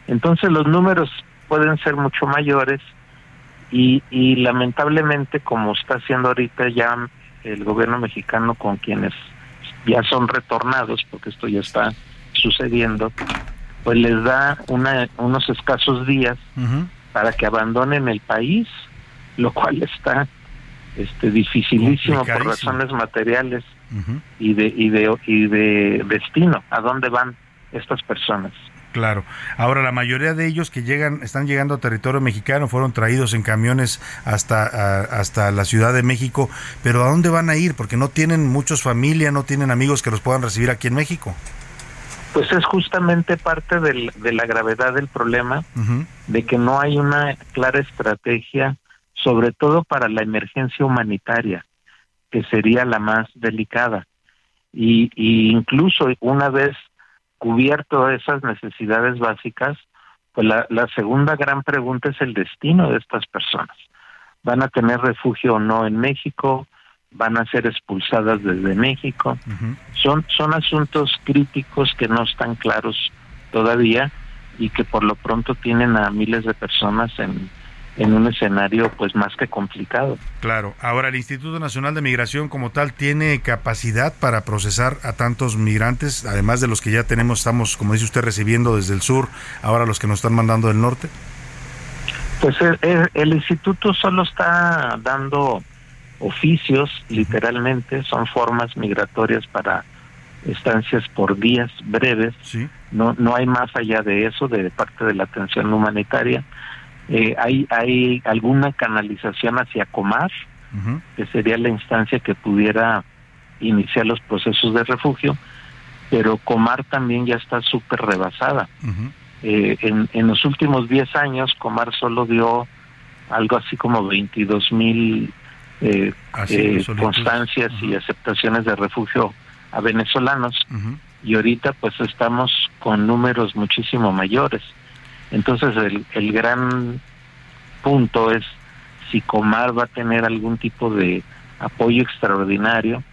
Entonces los números pueden ser mucho mayores y, y lamentablemente, como está haciendo ahorita ya el gobierno mexicano con quienes ya son retornados, porque esto ya está sucediendo, pues les da una, unos escasos días para que abandonen el país, lo cual está este dificilísimo por razones materiales y de y de y de destino. A dónde van estas personas Claro. Ahora, la mayoría de ellos que llegan, están llegando a territorio mexicano, fueron traídos en camiones hasta, hasta la Ciudad de México, pero ¿a dónde van a ir? Porque no tienen muchos familia, no tienen amigos que los puedan recibir aquí en México. Pues es justamente parte del, de la gravedad del problema, de que no hay una clara estrategia, sobre todo para la emergencia humanitaria, que sería la más delicada. Y, y incluso una vez cubierto esas necesidades básicas, pues la, la segunda gran pregunta es el destino de estas personas. ¿Van a tener refugio o no en México? ¿Van a ser expulsadas desde México? son, son asuntos críticos que no están claros todavía y que por lo pronto tienen a miles de personas en, en un escenario pues más que complicado. Claro. Ahora el Instituto Nacional de Migración como tal tiene capacidad para procesar a tantos migrantes, además de los que ya tenemos, estamos como dice usted recibiendo desde el sur, ahora los que nos están mandando del norte. Pues el, el- el instituto solo está dando oficios, literalmente, son formas migratorias para estancias por días breves. No, no hay más allá de eso de parte de la atención humanitaria. Eh, hay, hay alguna canalización hacia Comar, que sería la instancia que pudiera iniciar los procesos de refugio, pero Comar también ya está súper rebasada. Eh, en, en los últimos 10 años, Comar solo dio algo así como 22 mil eh, eh, constancias y aceptaciones de refugio a venezolanos. Y ahorita pues estamos con números muchísimo mayores. Entonces el, el gran punto es si Comar va a tener algún tipo de apoyo extraordinario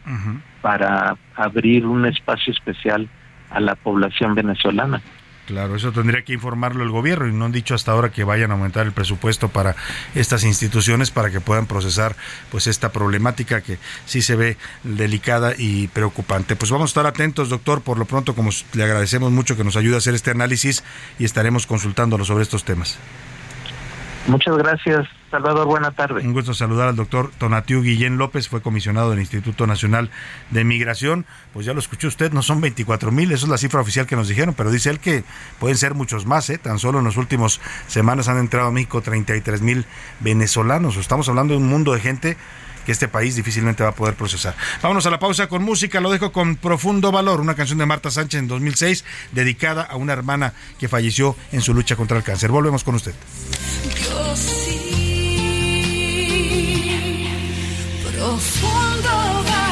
para abrir un espacio especial a la población venezolana. Claro, eso tendría que informarlo el gobierno y no han dicho hasta ahora que vayan a aumentar el presupuesto para estas instituciones para que puedan procesar pues esta problemática que sí se ve delicada y preocupante. Pues vamos a estar atentos, doctor, por lo pronto como le agradecemos mucho que nos ayude a hacer este análisis y estaremos consultándolo sobre estos temas. Muchas gracias, Salvador. Buena tarde. Un gusto saludar al doctor Tonatiu Guillén López, fue comisionado del Instituto Nacional de Migración. Pues ya lo escuchó usted, no son 24 mil, eso es la cifra oficial que nos dijeron, pero dice él que pueden ser muchos más, ¿eh? Tan solo en las últimas semanas han entrado a México 33 mil venezolanos. Estamos hablando de un mundo de gente que este país difícilmente va a poder procesar. Vámonos a la pausa con música, lo dejo con profundo valor, una canción de Marta Sánchez en 2006 dedicada a una hermana que falleció en su lucha contra el cáncer. Volvemos con usted. Yo sí, profundo valor,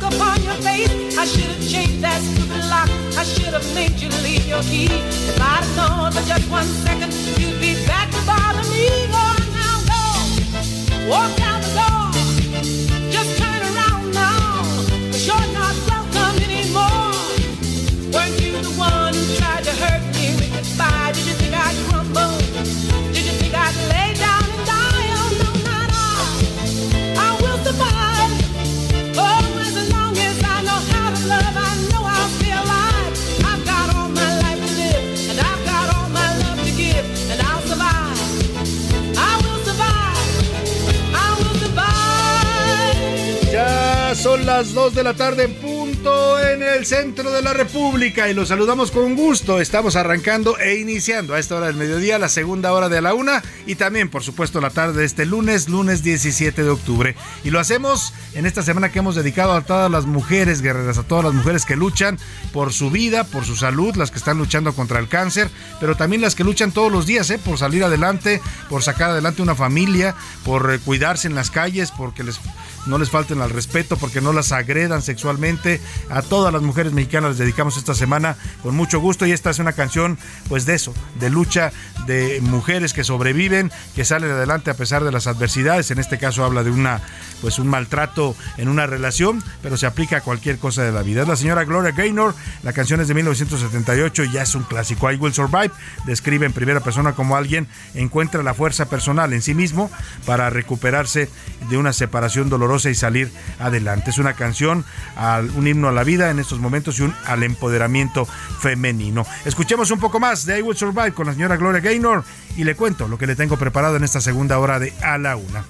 look upon your face. I should have changed that stupid lock. I should have made you leave your key. If I'd have known for just one second, you'd be back to bother me. Go now, go. Walk out las 2 de la tarde en en el centro de la República y los saludamos con gusto. Estamos arrancando e iniciando a esta hora del mediodía, la segunda hora de la una y también, por supuesto, la tarde de este lunes, lunes 17 de octubre. Y lo hacemos en esta semana que hemos dedicado a todas las mujeres guerreras, a todas las mujeres que luchan por su vida, por su salud, las que están luchando contra el cáncer, pero también las que luchan todos los días, ¿eh? por salir adelante, por sacar adelante una familia, por eh, cuidarse en las calles, porque les no les falten al respeto, porque no las agredan sexualmente. A todas las mujeres mexicanas les dedicamos esta semana con mucho gusto y esta es una canción pues de eso, de lucha de mujeres que sobreviven, que salen adelante a pesar de las adversidades. En este caso habla de una pues un maltrato en una relación, pero se aplica a cualquier cosa de la vida. Es la señora Gloria Gaynor, la canción es de 1978 y ya es un clásico. I Will Survive describe en primera persona como alguien encuentra la fuerza personal en sí mismo para recuperarse de una separación dolorosa y salir adelante. Es una canción, un himno a la vida en estos momentos y un al empoderamiento femenino. Escuchemos un poco más de I Will Survive con la señora Gloria Gaynor y le cuento lo que le tengo preparado en esta segunda hora de A la Una.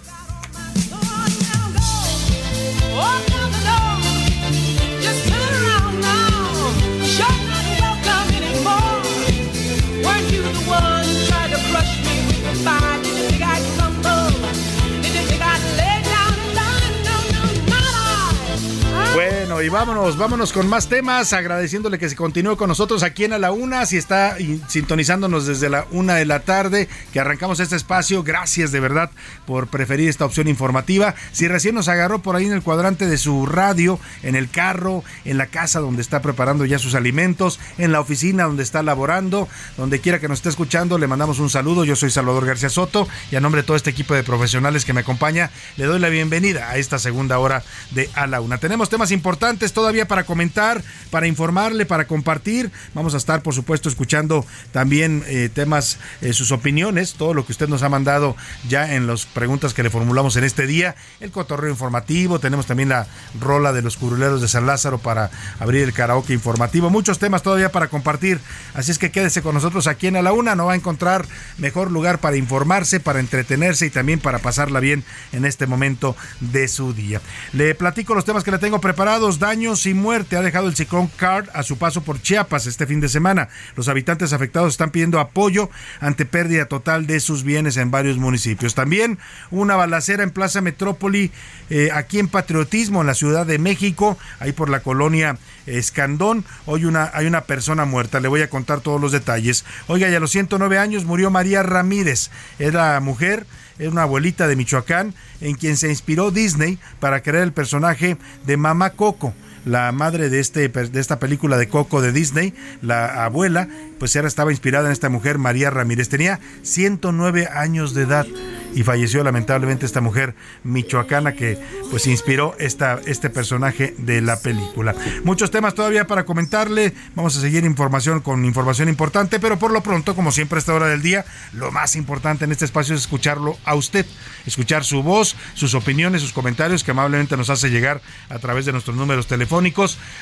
Bueno, y vámonos, vámonos con más temas, agradeciéndole que se continúe con nosotros aquí en A la Una, si está sintonizándonos desde la una de la tarde, que arrancamos este espacio, gracias de verdad por preferir esta opción informativa. Si recién nos agarró por ahí en el cuadrante de su radio, en el carro, en la casa donde está preparando ya sus alimentos, en la oficina donde está laborando, donde quiera que nos esté escuchando, le mandamos un saludo. Yo soy Salvador García Soto y a nombre de todo este equipo de profesionales que me acompaña, le doy la bienvenida a esta segunda hora de A la Una. Tenemos temas importantes todavía para comentar, para informarle, para compartir. Vamos a estar, por supuesto, escuchando también eh, temas, eh, sus opiniones, todo lo que usted nos ha mandado ya en las preguntas que le formulamos en este día. El cotorreo informativo, tenemos también la rola de los curuleros de San Lázaro para abrir el karaoke informativo. Muchos temas todavía para compartir. Así es que quédese con nosotros aquí en A la Una. No va a encontrar mejor lugar para informarse, para entretenerse y también para pasarla bien en este momento de su día. Le platico los temas que le tengo preparados. Daños y muerte ha dejado el ciclón Card a su paso por Chiapas este fin de semana. Los habitantes afectados están pidiendo apoyo ante pérdida total de sus bienes en varios municipios. También una balacera en Plaza Metrópoli, eh, aquí en Patriotismo, en la Ciudad de México, ahí por la colonia Escandón. Hoy una, hay una persona muerta. Le voy a contar todos los detalles. Oiga, y a los 109 años murió María Ramírez. Era mujer una abuelita de Michoacán en quien se inspiró Disney para crear el personaje de Mamá Coco la madre de, este, de esta película de Coco de Disney, la abuela, pues era, estaba inspirada en esta mujer, María Ramírez. Tenía 109 años de edad y falleció lamentablemente esta mujer michoacana que pues inspiró esta, este personaje de la película. Muchos temas todavía para comentarle, vamos a seguir información con información importante, pero por lo pronto, como siempre a esta hora del día, lo más importante en este espacio es escucharlo a usted, escuchar su voz, sus opiniones, sus comentarios que amablemente nos hace llegar a través de nuestros números telefónicos.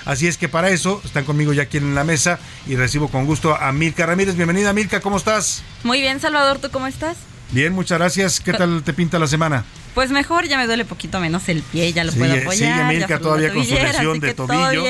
Así es que para eso están conmigo ya aquí en la mesa y recibo con gusto a Milka Ramírez. Bienvenida Milka, ¿cómo estás? Muy bien, Salvador, ¿tú cómo estás? Bien, muchas gracias. ¿Qué tal te pinta la semana? Pues mejor, ya me duele poquito menos el pie, ya lo puedo apoyar. Sigue Milka todavía con su lesión de tobillo,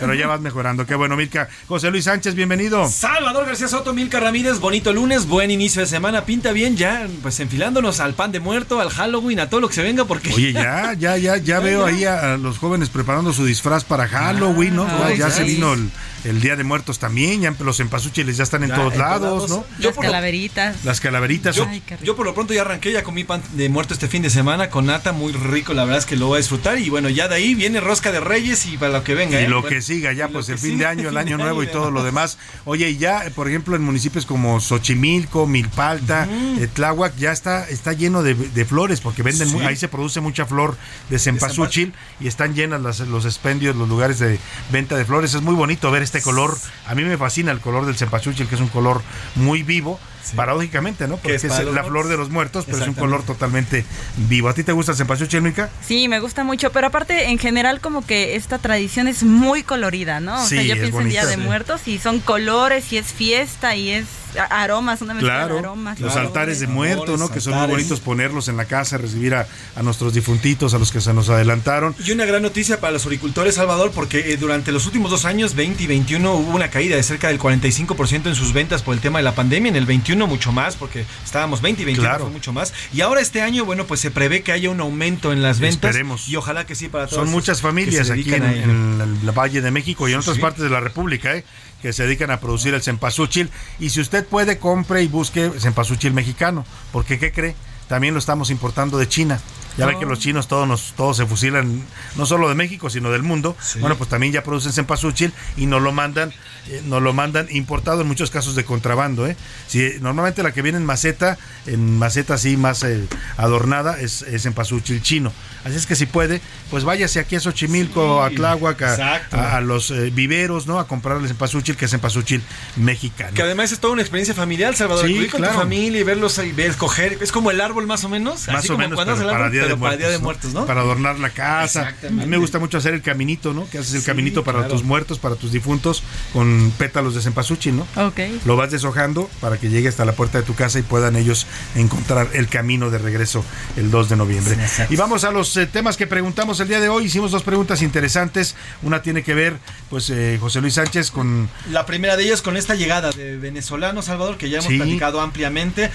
pero ya vas mejorando. Qué bueno, Milka. José Luis Sánchez, bienvenido. Salvador García Soto, Milka Ramírez, bonito lunes, buen inicio de semana, pinta bien, ya pues enfilándonos al pan de muerto, al Halloween, a todo lo que se venga, porque... Oye, ya, ya, ya, ya veo ahí a los jóvenes preparando su disfraz para Halloween, ¿no? Ah, ya se vino el el Día de Muertos también, ya los empasuchiles ya están en, todos, lados, ¿no? Las calaveritas. Las calaveritas. Yo, por lo pronto ya arranqué, ya comí pan de muerto este fin de semana con nata, muy rico, la verdad es que lo voy a disfrutar y bueno, ya de ahí viene rosca de reyes y para lo que venga. Y ¿eh? lo que siga ya, pues el fin de año, el año nuevo y todo lo demás. Oye, y ya, por ejemplo, en municipios como Xochimilco, Milpalta, Tláhuac, ya está, está lleno de, flores porque venden, ahí se produce mucha flor de cempasúchil y están llenas los expendios, los lugares de venta de flores. Es muy bonito ver este color a mí me fascina el color del cempasúchil, que es un color muy vivo, paradójicamente, ¿no? Porque es, la flor de los muertos, pero es un color totalmente vivo. ¿A ti te gusta el cempasúchil, Mica? Sí, me gusta mucho, pero aparte, en general, como que esta tradición es muy colorida, ¿no? O sea, yo pienso en Día de Muertos y son colores y es fiesta y es aromas, una mezcla de aromas. Los altares de muertos, ¿no? Que son muy bonitos ponerlos en la casa, recibir a, nuestros difuntitos, a los que se nos adelantaron. Y una gran noticia para los agricultores, Salvador, porque eh, durante los últimos dos años, 20 y 21, hubo una caída de cerca del 45% en sus ventas por el tema de la pandemia. En el 21 mucho más, porque estábamos 20 y 21 fue mucho más. Y ahora este año, bueno, pues se prevé que haya un aumento en las ventas. Esperemos. Y ojalá que sí para todos. Son muchas familias aquí en, el Valle de México y en otras partes de la República, ¿eh? que se dedican a producir el cempasúchil. Y si usted puede, compre y busque cempasúchil mexicano. Porque, ¿qué cree? También lo estamos importando de China. Ya ve que los chinos todos nos, todos se fusilan, no solo de México, sino del mundo. Bueno, pues también ya producen cempasúchil y nos lo mandan, eh, nos lo mandan importado en muchos casos de contrabando, ¿eh? Si, normalmente la que viene en maceta, en maceta así más eh, adornada, es, es cempasúchil chino. Así es que si puede, pues váyase aquí a Xochimilco, a Tláhuac, a, los eh, viveros, ¿no? A comprarles cempasúchil, que es cempasúchil mexicano. Que además es toda una experiencia familiar, Salvador. Sí, con tu familia y verlos y ver, escoger. Es como el árbol más o menos. Más o menos, cuando para Día para Día de Muertos, ¿no? Para adornar la casa. A mí me gusta mucho hacer el caminito, ¿no? Que haces el caminito para tus muertos, para tus difuntos, con pétalos de cempasúchil, ¿no? Ok. Lo vas deshojando para que llegue hasta la puerta de tu casa y puedan ellos encontrar el camino de regreso el 2 de noviembre. y vamos a los eh, temas que preguntamos el día de hoy. Hicimos dos preguntas interesantes. Una tiene que ver, pues, eh, José Luis Sánchez con... La primera de ellas con esta llegada de venezolanos, Salvador, que ya hemos platicado ampliamente.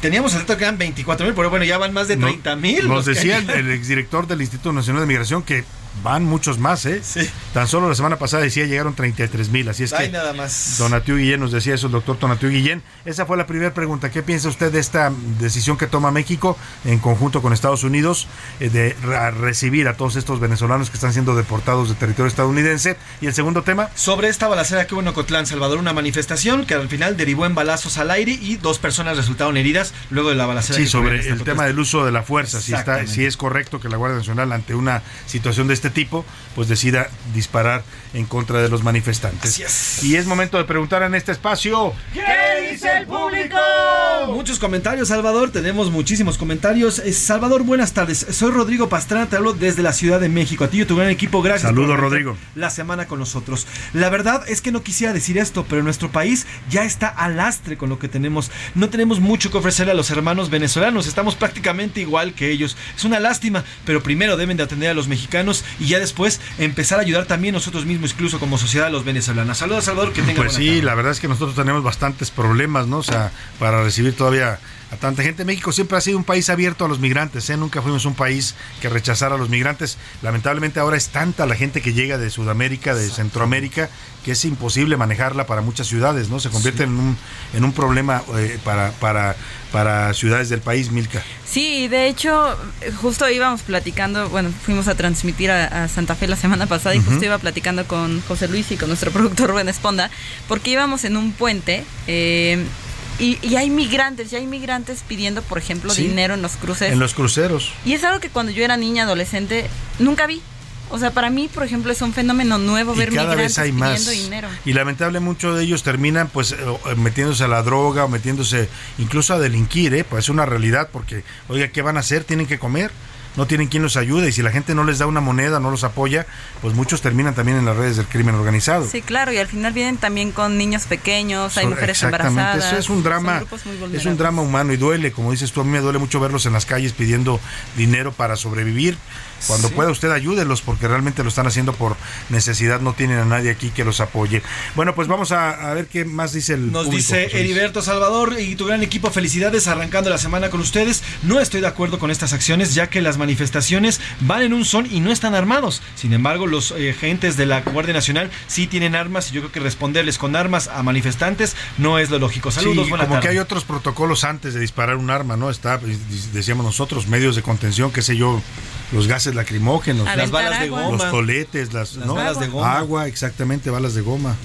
Teníamos el dato que eran 24 mil, pero bueno, ya van más de 30 mil. Nos decía el, el exdirector del Instituto Nacional de Migración que van muchos más, ¿eh? Sí. Tan solo la semana pasada decía llegaron 33 mil, así es Ay, que nada más. Donatiu Guillén nos decía eso, el doctor Donatiu Guillén. Esa fue la primera pregunta. ¿Qué piensa usted de esta decisión que toma México en conjunto con Estados Unidos eh, de recibir a todos estos venezolanos que están siendo deportados de territorio estadounidense? Y el segundo tema, Sobre esta balacera que hubo en Ocotlán, Salvador, una manifestación que al final derivó en balazos al aire y dos personas resultaron heridas luego de la balacera. sí, que sobre el tema del uso de la fuerza, si, está, si es correcto que la Guardia Nacional ante una situación de este tipo, pues decida disparar en contra de los manifestantes. Así es. Y es momento de preguntar en este espacio. ¿Qué dice el público? Muchos comentarios, Salvador. Tenemos muchísimos comentarios. Eh, Salvador, buenas tardes. Soy Rodrigo Pastrana, te hablo desde la Ciudad de México. A ti y a tu gran equipo, gracias. Saludos, Rodrigo. La semana con nosotros. La verdad es que no quisiera decir esto, pero nuestro país ya está al lastre con lo que tenemos. No tenemos mucho que ofrecerle a los hermanos venezolanos. Estamos prácticamente igual que ellos. Es una lástima, pero primero deben de atender a los mexicanos y ya después empezar a ayudar también nosotros mismos, incluso como sociedad, a los venezolanos. Saludos, Salvador, que tenga Pues buena sí, tarde. la verdad es que nosotros tenemos bastantes problemas, ¿no? O sea, para recibir todavía a tanta gente. México siempre ha sido un país abierto a los migrantes, ¿eh? Nunca fuimos un país que rechazara a los migrantes. Lamentablemente ahora es tanta la gente que llega de Sudamérica, de Centroamérica, que es imposible manejarla para muchas ciudades, ¿no? Se convierte en, un, en un problema eh, para, para, para ciudades del país, Milka. Sí, de hecho, justo íbamos platicando, bueno, fuimos a transmitir a, a Santa Fe la semana pasada y justo iba platicando con José Luis y con nuestro productor Rubén Esponda, porque íbamos en un puente eh, y, y hay migrantes, y hay migrantes pidiendo, por ejemplo, Sí. dinero en los cruces. En los cruceros. Y es algo que cuando yo era niña, adolescente, nunca vi. O sea, para mí, por ejemplo, es un fenómeno nuevo ver y cada migrantes vez hay más. pidiendo dinero. Y lamentablemente muchos de ellos terminan pues eh, eh, metiéndose a la droga o metiéndose incluso a delinquir, ¿eh? pues es una realidad porque, oiga, ¿qué van a hacer? Tienen que comer. No tienen quien los ayude y si la gente no les da una moneda, no los apoya, pues muchos terminan también en las redes del crimen organizado. Sí, claro, y al final vienen también con niños pequeños, hay mujeres Exactamente, embarazadas. eso es un drama, es un drama humano y duele, como dices tú, a mí me duele mucho verlos en las calles pidiendo dinero para sobrevivir. Cuando Sí. pueda usted ayúdelos porque realmente lo están haciendo por necesidad, no tienen a nadie aquí que los apoye. Bueno, pues vamos a, a ver qué más dice el Nos público, dice. Heriberto Salvador y tu gran equipo, felicidades arrancando la semana con ustedes. No estoy de acuerdo con estas acciones ya que las manifestaciones van en un son y no están armados. Sin embargo, los eh, agentes de la Guardia Nacional sí tienen armas y yo creo que responderles con armas a manifestantes no es lo lógico. Saludos, Sí, como que hay otros protocolos antes de disparar un arma, ¿no? Está, pues, decíamos nosotros, medios de contención, qué sé yo, los gases lacrimógenos, Las balas de goma. los toletes, las, Las ¿no? balas de goma. agua, exactamente, balas de goma.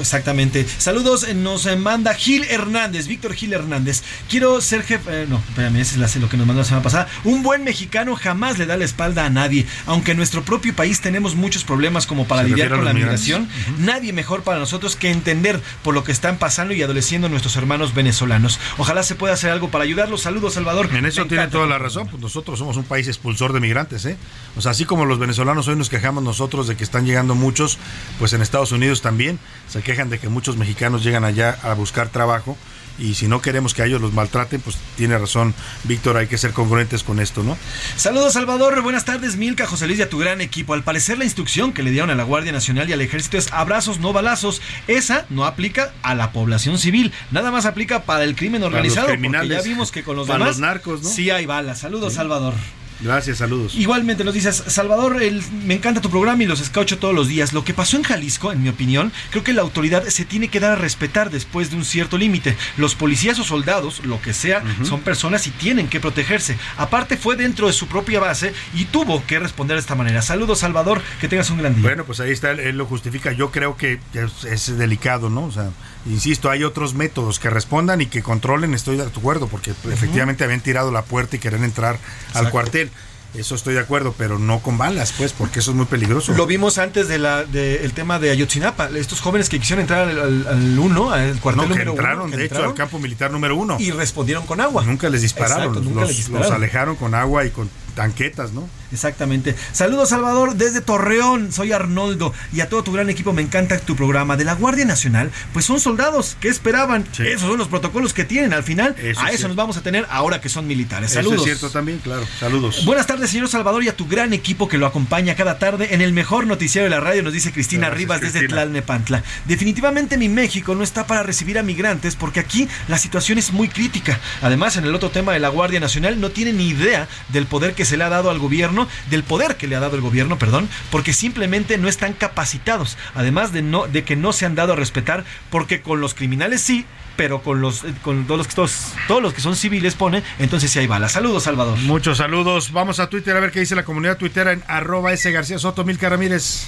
Exactamente. Saludos, eh, nos eh, manda Gil Hernández, Víctor Gil Hernández. Quiero ser jefe. eh, no, espérame, ese es lo que nos mandó la semana pasada. Un buen mexicano jamás le da la espalda a nadie. Aunque en nuestro propio país tenemos muchos problemas como para Se lidiar con la migración, nadie mejor para nosotros que entender por lo que están pasando y adoleciendo nuestros hermanos venezolanos. Ojalá se pueda hacer algo para ayudarlos. Saludos, Salvador. En eso Me tiene encanta toda la razón, pues nosotros somos un país expulsor de migrantes, ¿eh? O sea, así como los venezolanos hoy nos quejamos nosotros de que están llegando muchos, pues en Estados Unidos también se quejan de que muchos mexicanos llegan allá a buscar trabajo y si no queremos que a ellos los maltraten, pues tiene razón Víctor, hay que ser congruentes con esto, ¿no? Saludos Salvador, buenas tardes Milka, José Luis y a tu gran equipo. Al parecer la instrucción que le dieron a la Guardia Nacional y al Ejército es abrazos, no balazos. Esa no aplica a la población civil, nada más aplica para el crimen Para los organizado. porque criminales. ya vimos que con los Para demás los narcos, ¿no? sí hay balas. Saludos Sí. Salvador. Gracias, saludos. Igualmente nos dices, Salvador, el- me encanta tu programa y los escucho todos los días. Lo que pasó en Jalisco, en mi opinión, creo que la autoridad se tiene que dar a respetar después de un cierto límite. Los policías o soldados, lo que sea, son personas y tienen que protegerse. Aparte fue dentro de su propia base y tuvo que responder de esta manera. Saludos, Salvador, que tengas un gran día. Bueno, pues ahí está, él, él lo justifica. Yo creo que es, es delicado, ¿no? O sea, insisto, hay otros métodos que respondan y que controlen, estoy de acuerdo, porque efectivamente habían tirado la puerta y querían entrar al cuartel. Eso estoy de acuerdo, pero no con balas, pues, porque eso es muy peligroso. Lo vimos antes del de tema de Ayotzinapa, estos jóvenes que quisieron entrar al, uno, al cuartel No, que número entraron, uno, que de hecho, al campo militar número uno. y respondieron con agua. Nunca les dispararon, Exacto, nunca los- les dispararon. los alejaron con agua y con tanquetas, ¿no? Exactamente. Saludos Salvador desde Torreón, soy Arnoldo y a todo tu gran equipo me encanta tu programa de la Guardia Nacional, pues son soldados, ¿qué esperaban? Esos son los protocolos que tienen al final, Eso a es eso cierto. nos vamos a tener ahora que son militares. Eso Saludos. es cierto también, claro. Saludos. Buenas tardes, señor Salvador, y a tu gran equipo que lo acompaña cada tarde en el mejor noticiero de la radio, nos dice Cristina Gracias, Rivas desde Cristina. Tlalnepantla. Definitivamente mi México no está para recibir a migrantes porque aquí la situación es muy crítica. Además, en el otro tema de la Guardia Nacional no tienen ni idea del poder que se le ha dado al gobierno, del poder que le ha dado el gobierno, perdón, porque simplemente no están capacitados, además de no de que no se han dado a respetar, porque con los criminales sí, pero con los con todos los que todos, todos los que son civiles pone, entonces sí hay balas. Saludos, Salvador. Muchos saludos. Vamos a Twitter a ver qué dice la comunidad tuitera en arroba S García Soto, Milka Ramírez.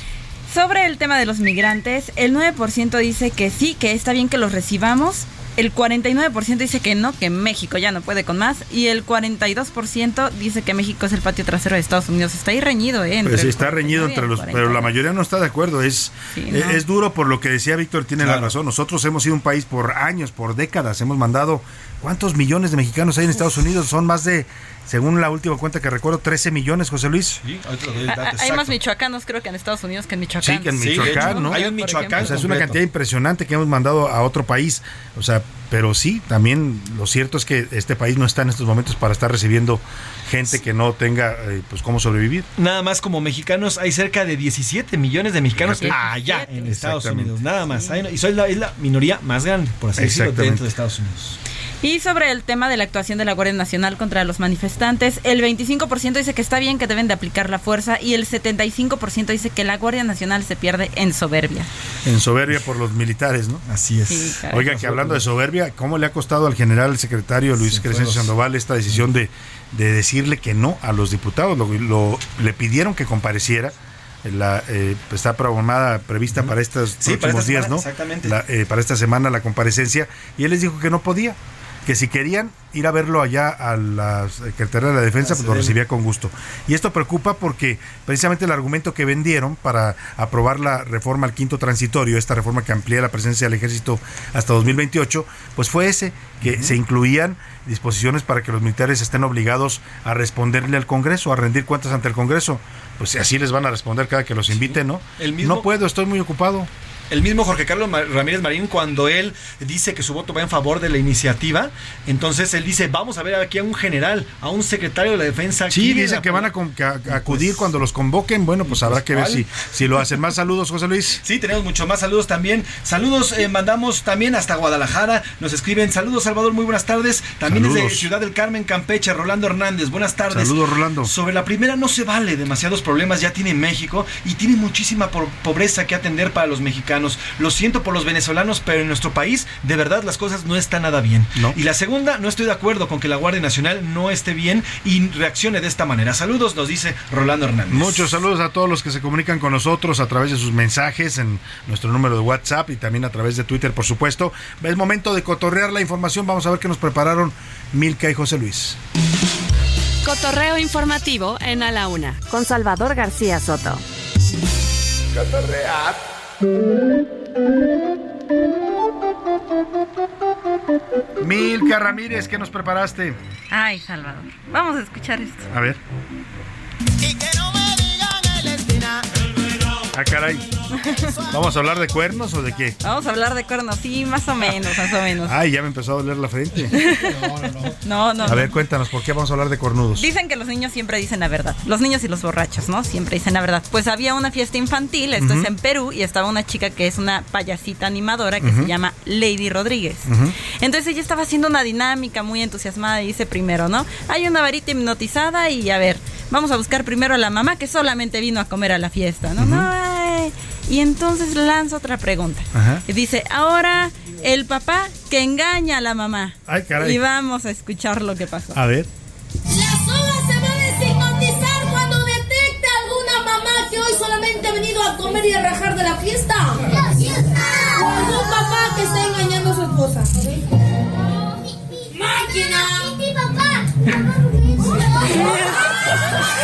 Sobre el tema de los migrantes, el 9% dice que sí, que está bien que los recibamos, el 49% dice que no, que México ya no puede con más. Y el 42% dice que México es el patio trasero de Estados Unidos. Está ahí reñido, ¿eh? pues sí, está reñido entre los. Pero la mayoría no está de acuerdo. Es, eh, es duro por lo que decía Víctor, tiene la razón. Nosotros hemos sido un país por años, por décadas. Hemos mandado. ¿Cuántos millones de mexicanos hay en Estados Unidos? Son más de según la última cuenta que recuerdo, 13 millones, José Luis. Sí, hay más michoacanos creo que en Estados Unidos que en Michoacán. Sí, que en Michoacán, ¿no? Hay un Michoacán. O sea, es una cantidad impresionante que hemos mandado a otro país. O sea, pero sí, también lo cierto es que este país no está en estos momentos para estar recibiendo gente que no tenga eh, pues cómo sobrevivir. Nada más como mexicanos hay cerca de 17 millones de mexicanos allá en Estados Unidos, nada más. Y soy la, es la minoría más grande, por así decirlo, dentro de Estados Unidos. Y sobre el tema de la actuación de la Guardia Nacional contra los manifestantes, el 25% dice que está bien que deben de aplicar la fuerza y el 75% dice que la Guardia Nacional se pierde en soberbia. En soberbia por los militares, ¿no? Así es. Oiga, que hablando de soberbia, ¿cómo le ha costado al general secretario Luis Crescencio Sandoval esta decisión de, de, decirle que no a los diputados? Lo, le pidieron que compareciera. La, eh, está programada, prevista para estos próximos días, ¿no? Exactamente. Eh, para esta semana la comparecencia y él les dijo que no podía, que si querían ir a verlo allá a la Secretaría de la Defensa, pues lo recibía con gusto. Y esto preocupa porque precisamente el argumento que vendieron para aprobar la reforma al quinto transitorio, esta reforma que amplía la presencia del ejército hasta 2028, pues fue ese, que se incluían disposiciones para que los militares estén obligados a responderle al Congreso, a rendir cuentas ante el Congreso. Pues así les van a responder cada que los inviten, ¿no? No puedo, estoy muy ocupado el mismo Jorge Carlos Ramírez Marín, cuando él dice que su voto va en favor de la iniciativa, entonces él dice, vamos a ver aquí a un general, a un secretario de la defensa. Sí, dice que van a, acudir cuando los convoquen. Bueno, pues habrá que ver si, si lo hacen. Más saludos, José Luis. Sí, tenemos mucho más saludos también. Saludos, eh, mandamos también hasta Guadalajara. Nos escriben, saludos Salvador, muy buenas tardes. También desde Ciudad del Carmen, Campeche, Rolando Hernández. Buenas tardes. Saludos, Rolando. Sobre la primera no se vale, demasiados problemas ya tiene México y tiene muchísima pobreza que atender para los mexicanos. Lo siento por los venezolanos, pero en nuestro país de verdad las cosas no están nada bien. Y la segunda, no estoy de acuerdo con que la Guardia Nacional no esté bien y reaccione de esta manera. Saludos, nos dice Rolando Hernández. Muchos saludos a todos los que se comunican con nosotros a través de sus mensajes en nuestro número de WhatsApp y también a través de Twitter, por supuesto. Es momento de cotorrear la información. Vamos a ver qué nos prepararon Milka y José Luis. Cotorreo informativo en A la Una, con Salvador García Soto. Cotorrear. Milka Ramírez, ¿qué nos preparaste? Ay, Salvador. Vamos a escuchar esto. A ver. Ah, caray. ¿Vamos a hablar de cuernos o de qué? Vamos a hablar de cuernos, sí, más o menos, más o menos. Ay, ya me empezó a doler la frente. No, no, no. no, no a ver, cuéntanos, ¿por qué vamos a hablar de cornudos? Dicen que los niños siempre dicen la verdad. Los niños y los borrachos, ¿no? Siempre dicen la verdad. Pues había una fiesta infantil, esto es en Perú, y estaba una chica que es una payasita animadora que se llama Lady Rodríguez. Entonces ella estaba haciendo una dinámica muy entusiasmada y dice primero, ¿no? Hay una varita hipnotizada y a ver, vamos a buscar primero a la mamá que solamente vino a comer a la fiesta, ¿no? No, y entonces lanza otra pregunta. Y dice, ahora el papá que engaña a la mamá. Ay, caray. Y vamos a escuchar lo que pasó. A ver. La soga se va a desinmatizar cuando detecte alguna mamá que hoy solamente ha venido a comer y a rajar de la fiesta. ¡La fiesta! O algún papá que está engañando a su esposa. ¡Máquina! ¡Mi papá!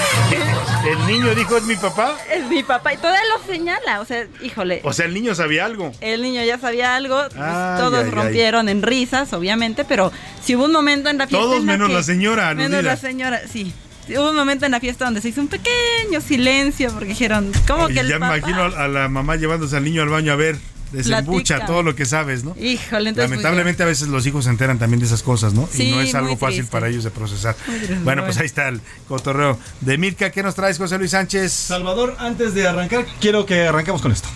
El niño dijo, ¿es mi papá? Es mi papá. Y todavía lo señala. O sea, híjole. O sea, el niño sabía algo. El niño ya sabía algo. todos rompieron en risas, obviamente. Pero si hubo un momento en la fiesta. Todos menos la señora, Menos la señora, sí. Hubo un momento en la fiesta donde se hizo un pequeño silencio porque dijeron, ¿cómo que el Ya me imagino a la mamá llevándose al niño al baño a ver desembucha todo lo que sabes, ¿no? Híjole, entonces, Lamentablemente a veces los hijos se enteran también de esas cosas, ¿no? y no es algo fácil para ellos de procesar. Bueno, pues ahí está el cotorreo de Mirka. ¿Qué nos traes, José Luis Sánchez? Salvador, antes de arrancar, quiero que arranquemos con esto.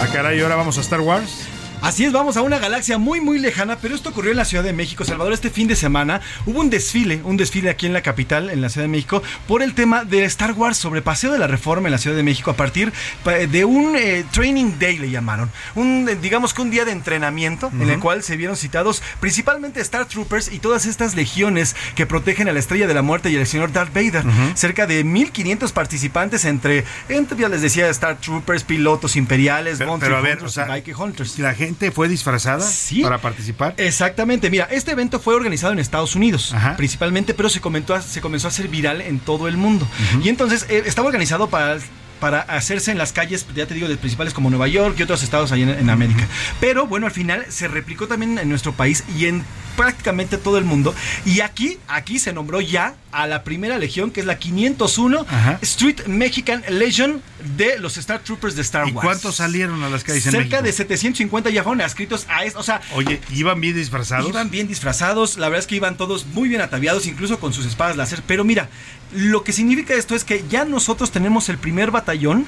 Ah, caray, ahora vamos a Star Wars. Así es, vamos a una galaxia muy muy lejana, pero esto ocurrió en la Ciudad de México, Salvador, este fin de semana. Hubo un desfile, un desfile aquí en la capital, en la Ciudad de México, por el tema de Star Wars sobre Paseo de la Reforma en la Ciudad de México a partir de un eh, Training Day, le llamaron. Un, eh, digamos que un día de entrenamiento en el cual se vieron citados principalmente Star Troopers y todas estas legiones que protegen a la Estrella de la Muerte y al señor Darth Vader. Cerca de 1500 participantes entre, entre, ya les decía, Star Troopers, pilotos imperiales, Pero, Bounty pero a ver, Hunters, o sea, Bike Hunters. ¿la gente fue disfrazada para participar? Exactamente, mira, este evento fue organizado en Estados Unidos, principalmente, pero se, comentó, a- se comenzó a hacer viral en todo el mundo. Y entonces eh, estaba organizado para para hacerse en las calles, ya te digo, de principales como Nueva York y otros estados en, en América. Pero bueno, al final se replicó también en nuestro país y en prácticamente todo el mundo. Y aquí, aquí se nombró ya a la primera legión, que es la 501 Street Mexican Legion de los Star Troopers de Star ¿Y Wars. cuántos salieron a las calles en Cerca México? de 750 ya fueron adscritos a esto. O sea, Oye, ¿iban bien disfrazados? Iban bien disfrazados, la verdad es que iban todos muy bien ataviados, incluso con sus espadas láser. Pero mira, lo que significa esto es que ya nosotros tenemos el primer batallón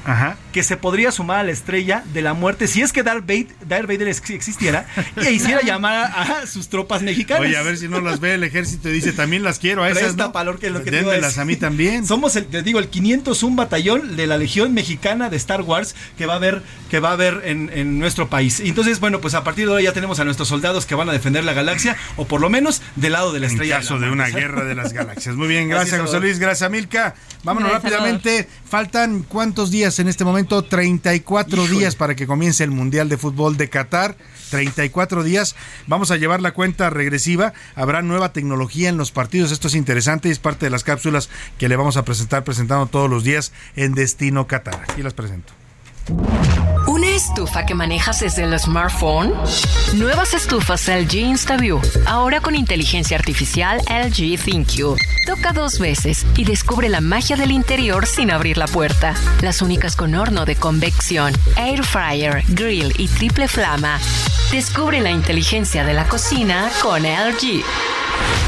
que se podría sumar a la estrella de la muerte si es que Darth Vader, Darth Vader ex- existiera y hiciera llamar a, a sus tropas mexicanas. Oye, a ver si no las ve el ejército y dice, también las quiero a esas, Presta ¿no? Valor, que es lo que te iba a mí también. Somos el, te digo, el 501 batallón de la Legión Mexicana de Star Wars que va a haber, que va a haber en, en nuestro país. Y entonces, bueno, pues a partir de ahora ya tenemos a nuestros soldados que van a defender la galaxia, o por lo menos del lado de la En estrella. caso la de una guerra de las galaxias. Muy bien, gracias José. Luis, gracias Milka. Vámonos Gracias, rápidamente. Faltan cuántos días en este momento? 34 Híjole. días para que comience el Mundial de Fútbol de Qatar. 34 días. Vamos a llevar la cuenta regresiva. Habrá nueva tecnología en los partidos. Esto es interesante y es parte de las cápsulas que le vamos a presentar presentando todos los días en Destino Qatar. Aquí las presento. ¿Una estufa que manejas desde el smartphone? Nuevas estufas LG InstaView, ahora con inteligencia artificial LG ThinQ. Toca dos veces y descubre la magia del interior sin abrir la puerta. Las únicas con horno de convección, air fryer, grill y triple flama. Descubre la inteligencia de la cocina con LG.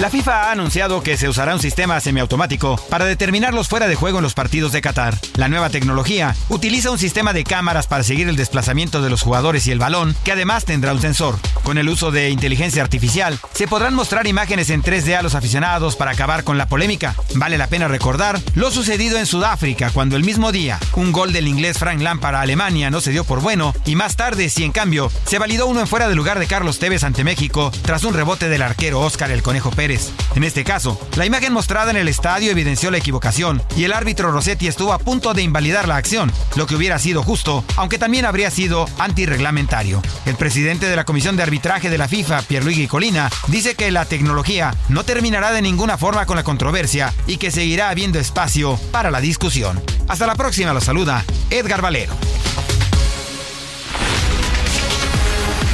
La FIFA ha anunciado que se usará un sistema semiautomático para determinar los fuera de juego en los partidos de Qatar. La nueva tecnología utiliza un sistema de cámaras para seguir el desplazamiento de los jugadores y el balón, que además tendrá un sensor. Con el uso de inteligencia artificial, se podrán mostrar imágenes en 3D a los aficionados para acabar con la polémica. Vale la pena recordar lo sucedido en Sudáfrica, cuando el mismo día un gol del inglés Frank Lampard a Alemania no se dio por bueno, y más tarde, si en cambio, se validó uno en fuera de lugar de Carlos Tevez ante México tras un rebote del arquero Oscar el Conejo Pérez. En este caso, la imagen mostrada en el estadio evidenció la equivocación y el árbitro Rossetti estuvo a punto de invalidar la acción, lo que hubiera sido justo, aunque también habría sido antirreglamentario. El presidente de la Comisión de Arbitraje de la FIFA, Pierluigi Colina, dice que la tecnología no terminará de ninguna forma con la controversia y que seguirá habiendo espacio para la discusión. Hasta la próxima, los saluda Edgar Valero.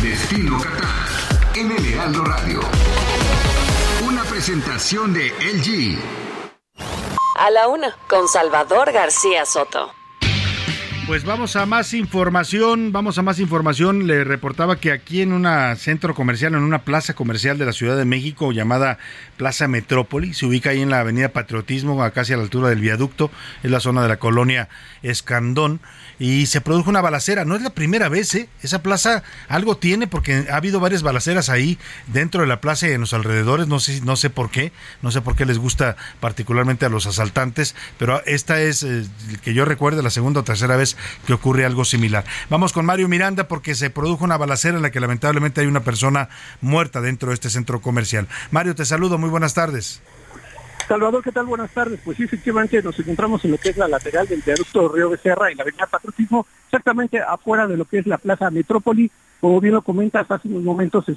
Destino. Presentación de LG. A la una, con Salvador García Soto. Pues vamos a más información, vamos a más información. Le reportaba que aquí en un centro comercial, en una plaza comercial de la Ciudad de México llamada Plaza Metrópoli, se ubica ahí en la Avenida Patriotismo, acá hacia la altura del viaducto, es la zona de la colonia Escandón, y se produjo una balacera. No es la primera vez, ¿eh? Esa plaza algo tiene porque ha habido varias balaceras ahí dentro de la plaza y en los alrededores, no sé, no sé por qué, no sé por qué les gusta particularmente a los asaltantes, pero esta es, eh, que yo recuerde, la segunda o tercera vez que ocurre algo similar. Vamos con Mario Miranda porque se produjo una balacera en la que lamentablemente hay una persona muerta dentro de este centro comercial. Mario, te saludo, muy buenas tardes. Salvador, ¿qué tal? Buenas tardes. Pues sí, efectivamente nos encontramos en lo que es la lateral del viaducto Río Becerra y la avenida Patriotismo, exactamente afuera de lo que es la Plaza Metrópoli. Como bien lo comentas, hace unos momentos se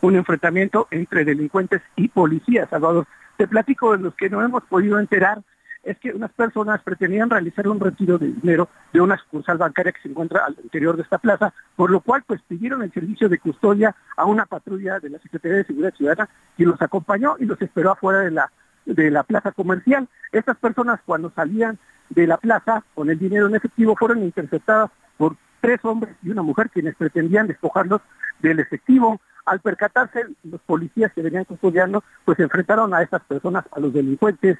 un enfrentamiento entre delincuentes y policías, Salvador. Te platico de los que no hemos podido enterar, es que unas personas pretendían realizar un retiro de dinero de una sucursal bancaria que se encuentra al interior de esta plaza, por lo cual pues pidieron el servicio de custodia a una patrulla de la Secretaría de Seguridad Ciudadana y los acompañó y los esperó afuera de la de la plaza comercial. Estas personas cuando salían de la plaza con el dinero en efectivo fueron interceptadas por tres hombres y una mujer quienes pretendían despojarlos del efectivo. Al percatarse, los policías que venían custodiando, pues enfrentaron a estas personas, a los delincuentes,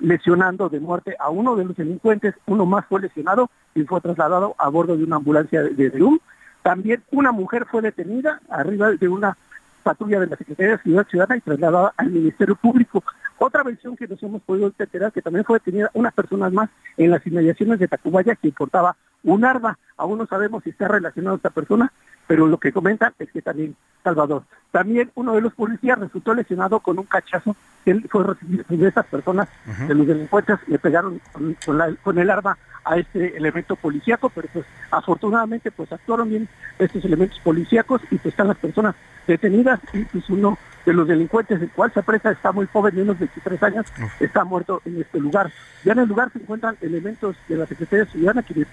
lesionando de muerte a uno de los delincuentes, uno más fue lesionado y fue trasladado a bordo de una ambulancia de, Perú. También una mujer fue detenida arriba de una patrulla de la Secretaría de Seguridad Ciudadana y trasladada al Ministerio Público. Otra versión que nos hemos podido enterar que también fue detenida unas personas más en las inmediaciones de Tacubaya que portaba un arma. Aún no sabemos si está relacionado esta persona, pero lo que comentan es que también Salvador. También uno de los policías resultó lesionado con un cachazo que él fue recibido de esas personas, de los delincuentes, le pegaron con, con la- con el arma a este elemento policíaco, pero pues afortunadamente pues actuaron bien estos elementos policíacos y pues están las personas detenidas y pues uno de los delincuentes, el cual se apresa, está muy joven, de unos 23 años, está muerto en este lugar. Ya en el lugar se encuentran elementos de la Secretaría Ciudadana quienes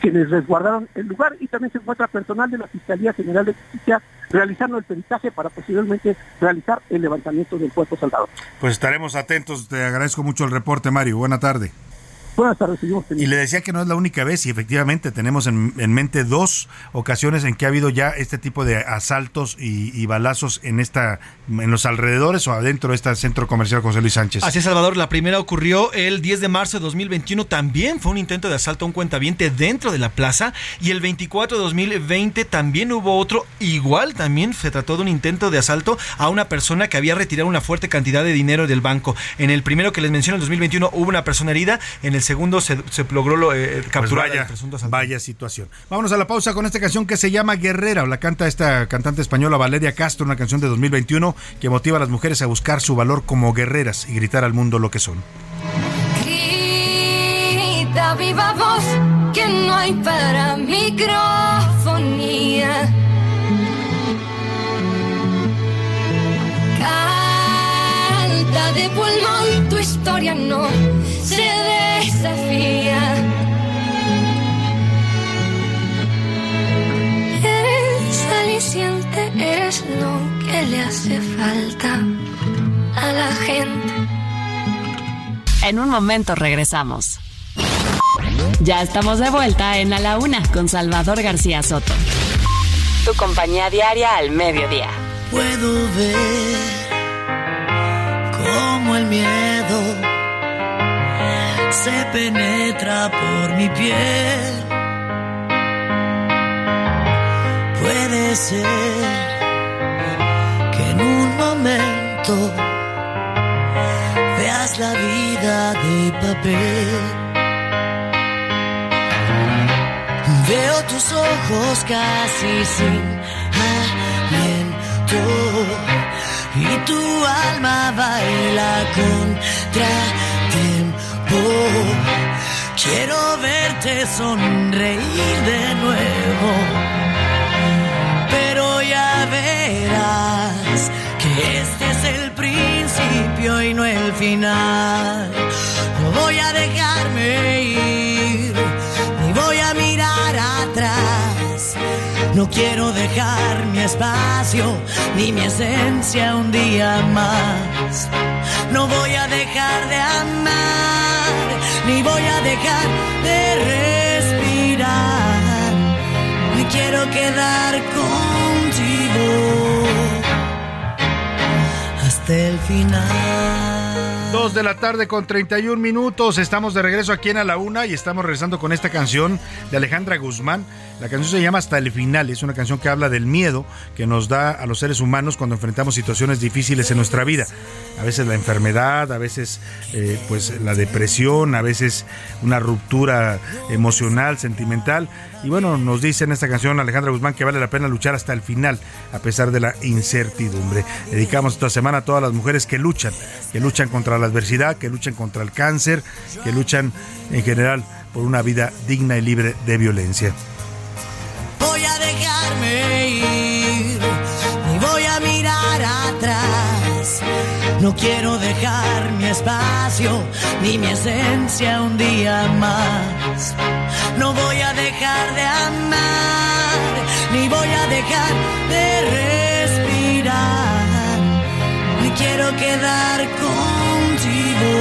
quienes resguardaron el lugar y también se encuentra personal de la Fiscalía General de Justicia realizando el peritaje para posiblemente realizar el levantamiento del cuerpo soldado. Pues estaremos atentos. Te agradezco mucho el reporte, Mario. Buena tarde. Buenas tardes, seguimos Y le decía que no es la única vez y efectivamente tenemos en, en mente dos ocasiones en que ha habido ya este tipo de asaltos y, y balazos en esta en los alrededores o adentro de este centro comercial José Luis Sánchez. Así es, Salvador. La primera ocurrió el 10 de marzo de 2021. También fue un intento de asalto a un cuentaviente dentro de la plaza. Y el 24 de 2020 también hubo otro. Igual también se trató de un intento de asalto a una persona que había retirado una fuerte cantidad de dinero del banco. En el primero que les menciono, en 2021, hubo una persona herida. En el segundo se, se logró lo, eh, Pues capturar vaya, al presunto asaltante. vaya situación. Vámonos a la pausa con esta canción que se llama Guerrera. La canta esta cantante española Valeria Castro, una canción de 2021 que motiva a las mujeres a buscar su valor como guerreras y gritar al mundo lo que son. Grita viva voz que no hay para microfonía. De pulmón, tu historia no se desafía. Eres aliciente, eres lo que le hace falta a la gente. En un momento regresamos. Ya estamos de vuelta en A la Una con Salvador García Soto. Tu compañía diaria al mediodía. Puedo ver cómo el miedo se penetra por mi piel. Puede ser que en un momento veas la vida de papel. Veo tus ojos casi sin aliento y tu alma baila contra tiempo. Quiero verte sonreír de nuevo, pero ya verás que este es el principio y no el final. No voy a dejarme ir, No quiero dejar mi espacio ni mi esencia un día más. No voy a dejar de amar, ni voy a dejar de respirar. Me quiero quedar contigo hasta el final. Dos de la tarde con 31 minutos. Estamos de regreso aquí en A la Una y estamos regresando con esta canción de Alejandra Guzmán. La canción se llama Hasta el Final. Es una canción que habla del miedo que nos da a los seres humanos cuando enfrentamos situaciones difíciles en nuestra vida. A veces la enfermedad, a veces eh, pues la depresión, a veces una ruptura emocional, sentimental. Y bueno, nos dice en esta canción Alejandra Guzmán que vale la pena luchar hasta el final, a pesar de la incertidumbre. Dedicamos esta semana a todas las mujeres que luchan, que luchan contra la adversidad, que luchan contra el cáncer, que luchan en general por una vida digna y libre de violencia. Voy a dejarme ir, ni voy a mirar atrás. No quiero dejar mi espacio, ni mi esencia un día más. No voy a dejar de amar, ni voy a dejar de respirar. Me quiero quedar contigo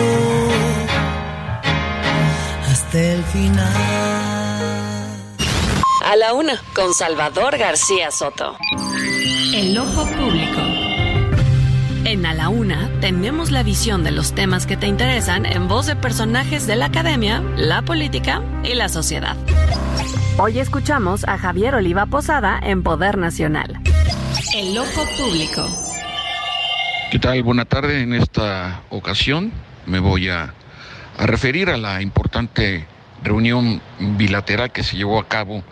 hasta el final. A la Una con Salvador García Soto. El ojo público. En A la Una tenemos la visión de los temas que te interesan en voz de personajes de la academia, la política y la sociedad. Hoy escuchamos a Javier Oliva Posada en Poder Nacional. El ojo público. ¿Qué tal? Buena tarde. En esta ocasión me voy a, a referir a la importante reunión bilateral que se llevó a cabo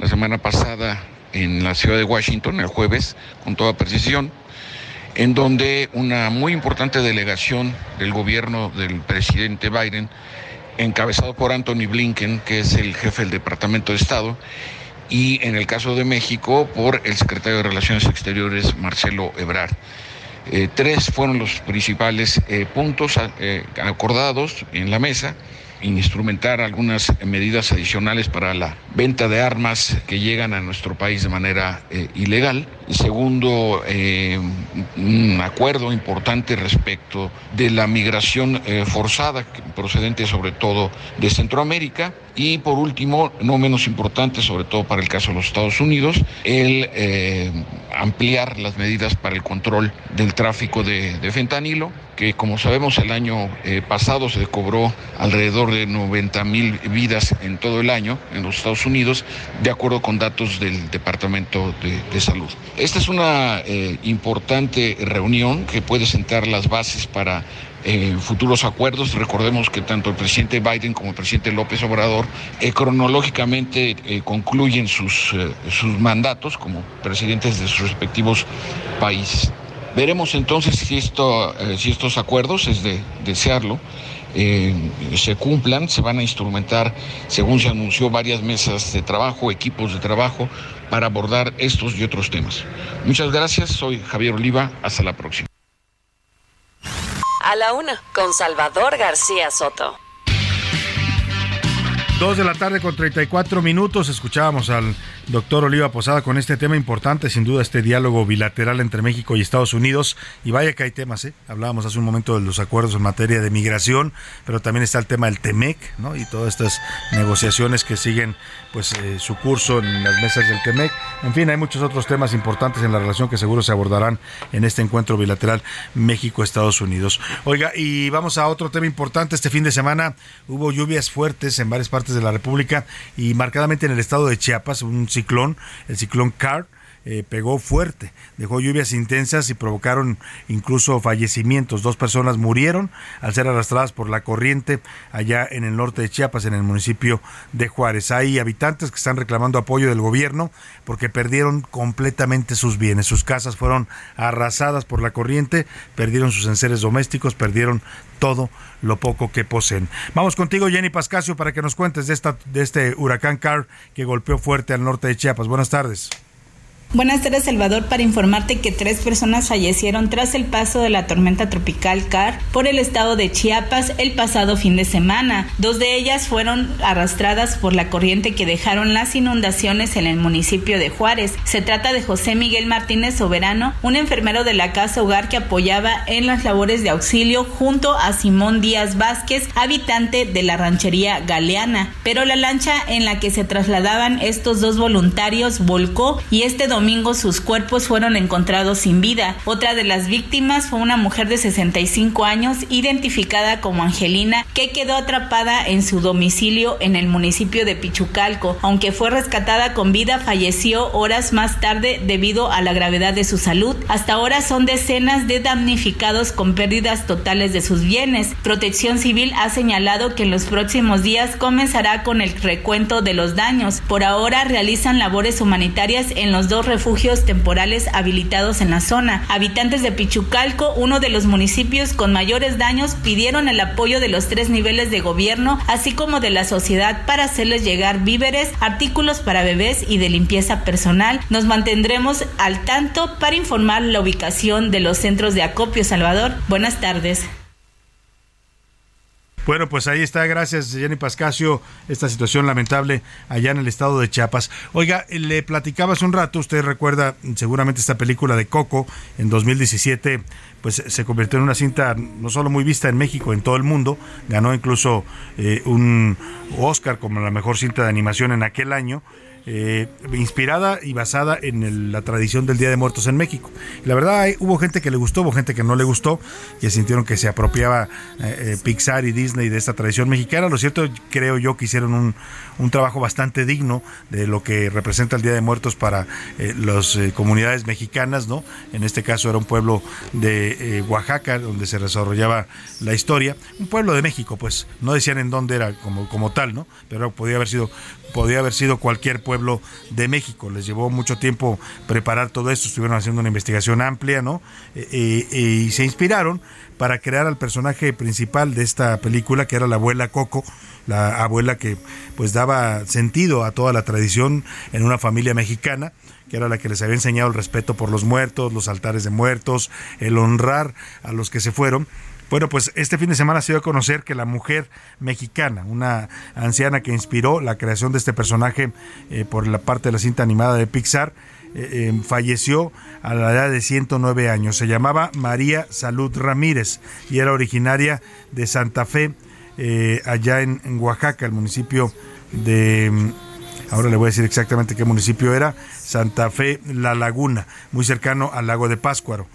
la semana pasada en la ciudad de Washington, el jueves, con toda precisión, en donde una muy importante delegación del gobierno del presidente Biden, encabezado por Anthony Blinken, que es el jefe del Departamento de Estado, y en el caso de México por el secretario de Relaciones Exteriores, Marcelo Ebrard. Eh, tres fueron los principales eh, puntos eh, acordados en la mesa instrumentar algunas medidas adicionales para la venta de armas que llegan a nuestro país de manera eh, ilegal. Segundo, eh, un acuerdo importante respecto de la migración eh, forzada procedente sobre todo de Centroamérica. Y por último, no menos importante, sobre todo para el caso de los Estados Unidos, el ampliar las medidas para el control del tráfico de, de fentanilo, que como sabemos el año pasado se cobró alrededor de 90 mil vidas en todo el año en los Estados Unidos, de acuerdo con datos del Departamento de, Salud. Esta es una eh, importante reunión que puede sentar las bases para eh, futuros acuerdos. Recordemos que tanto el presidente Biden como el presidente López Obrador eh, cronológicamente eh, concluyen sus, eh, sus mandatos como presidentes de sus respectivos países. Veremos entonces si, esto, eh, si estos acuerdos, es de desearlo, eh, se cumplan, se van a instrumentar, según se anunció, varias mesas de trabajo, equipos de trabajo para abordar estos y otros temas. Muchas gracias, soy Javier Oliva, hasta la próxima. A la Una con Salvador García Soto. Dos de la tarde con 34 minutos. Escuchábamos al doctor Oliva Posada con este tema importante, sin duda, este diálogo bilateral entre México y Estados Unidos. Y vaya que hay temas, ¿eh? Hablábamos hace un momento de los acuerdos en materia de migración, pero también está el tema del TEMEC, ¿no? Y todas estas negociaciones que siguen, pues, eh, su curso en las mesas del TEMEC. En fin, hay muchos otros temas importantes en la relación que seguro se abordarán en este encuentro bilateral México-Estados Unidos. Oiga, y vamos a otro tema importante. Este fin de semana hubo lluvias fuertes en varias partes de la República y marcadamente en el estado de Chiapas, un el ciclón Car, eh, pegó fuerte, dejó lluvias intensas y provocaron incluso fallecimientos. Dos personas murieron al ser arrastradas por la corriente allá en el norte de Chiapas, en el municipio de Juárez. Hay habitantes que están reclamando apoyo del gobierno porque perdieron completamente sus bienes. Sus casas fueron arrasadas por la corriente, perdieron sus enseres domésticos, perdieron todo lo poco que poseen. Vamos contigo, Jenny Pascasio, para que nos cuentes de, esta, de este huracán Car que golpeó fuerte al norte de Chiapas. Buenas tardes. Buenas tardes, Salvador, para informarte que tres personas fallecieron tras el paso de la tormenta tropical Car por el estado de Chiapas el pasado fin de semana. Dos de ellas fueron arrastradas por la corriente que dejaron las inundaciones en el municipio de Juárez. Se trata de José Miguel Martínez Soberano, un enfermero de la casa hogar que apoyaba en las labores de auxilio junto a Simón Díaz Vázquez, habitante de la ranchería Galeana. Pero la lancha en la que se trasladaban estos dos voluntarios volcó y este domingo sus cuerpos fueron encontrados sin vida. Otra de las víctimas fue una mujer de 65 años identificada como Angelina que quedó atrapada en su domicilio en el municipio de Pichucalco. Aunque fue rescatada con vida, falleció horas más tarde debido a la gravedad de su salud. Hasta ahora son decenas de damnificados con pérdidas totales de sus bienes. Protección Civil ha señalado que en los próximos días comenzará con el recuento de los daños. Por ahora realizan labores humanitarias en los dos refugios temporales habilitados en la zona. Habitantes de Pichucalco, uno de los municipios con mayores daños, pidieron el apoyo de los tres niveles de gobierno, así como de la sociedad para hacerles llegar víveres, artículos para bebés y de limpieza personal. Nos mantendremos al tanto para informar la ubicación de los centros de acopio Salvador. Buenas tardes. Bueno, pues ahí está, gracias Jenny Pascasio, esta situación lamentable allá en el estado de Chiapas. Oiga, le platicaba hace un rato, usted recuerda seguramente esta película de Coco en 2017, pues se convirtió en una cinta no solo muy vista en México, en todo el mundo, ganó incluso eh, un Oscar como la mejor cinta de animación en aquel año. Eh, inspirada y basada en la tradición del Día de Muertos en México. la verdad, hubo gente que le gustó, hubo gente que no le gustó, que sintieron que se apropiaba eh, eh, Pixar y Disney de esta tradición mexicana. Lo cierto, creo yo que hicieron un, un trabajo bastante digno de lo que representa el Día de Muertos para las comunidades mexicanas, ¿no? En este caso era un pueblo de Oaxaca, donde se desarrollaba la historia. Un pueblo de México, pues no decían en dónde era como, como tal, ¿no? Pero podía haber sido podía haber sido cualquier pueblo de México. Les llevó mucho tiempo preparar todo esto, estuvieron haciendo una investigación amplia, ¿no? Eh, eh, y se inspiraron para crear al personaje principal de esta película, que era la abuela Coco, la abuela que pues daba sentido a toda la tradición en una familia mexicana que era la que les había enseñado el respeto por los muertos, los altares de muertos, el honrar a los que se fueron bueno, pues este fin de semana se dio a conocer que la mujer mexicana, una anciana que inspiró la creación de este personaje eh, por la parte de la cinta animada de Pixar, eh, eh, falleció a la edad de 109 años. Se llamaba María Salud Ramírez y era originaria de Santa Fe, allá en, Oaxaca, el municipio de mm, ahora le voy a decir exactamente qué municipio era, Santa Fe La Laguna, muy cercano al lago de Páscuaro.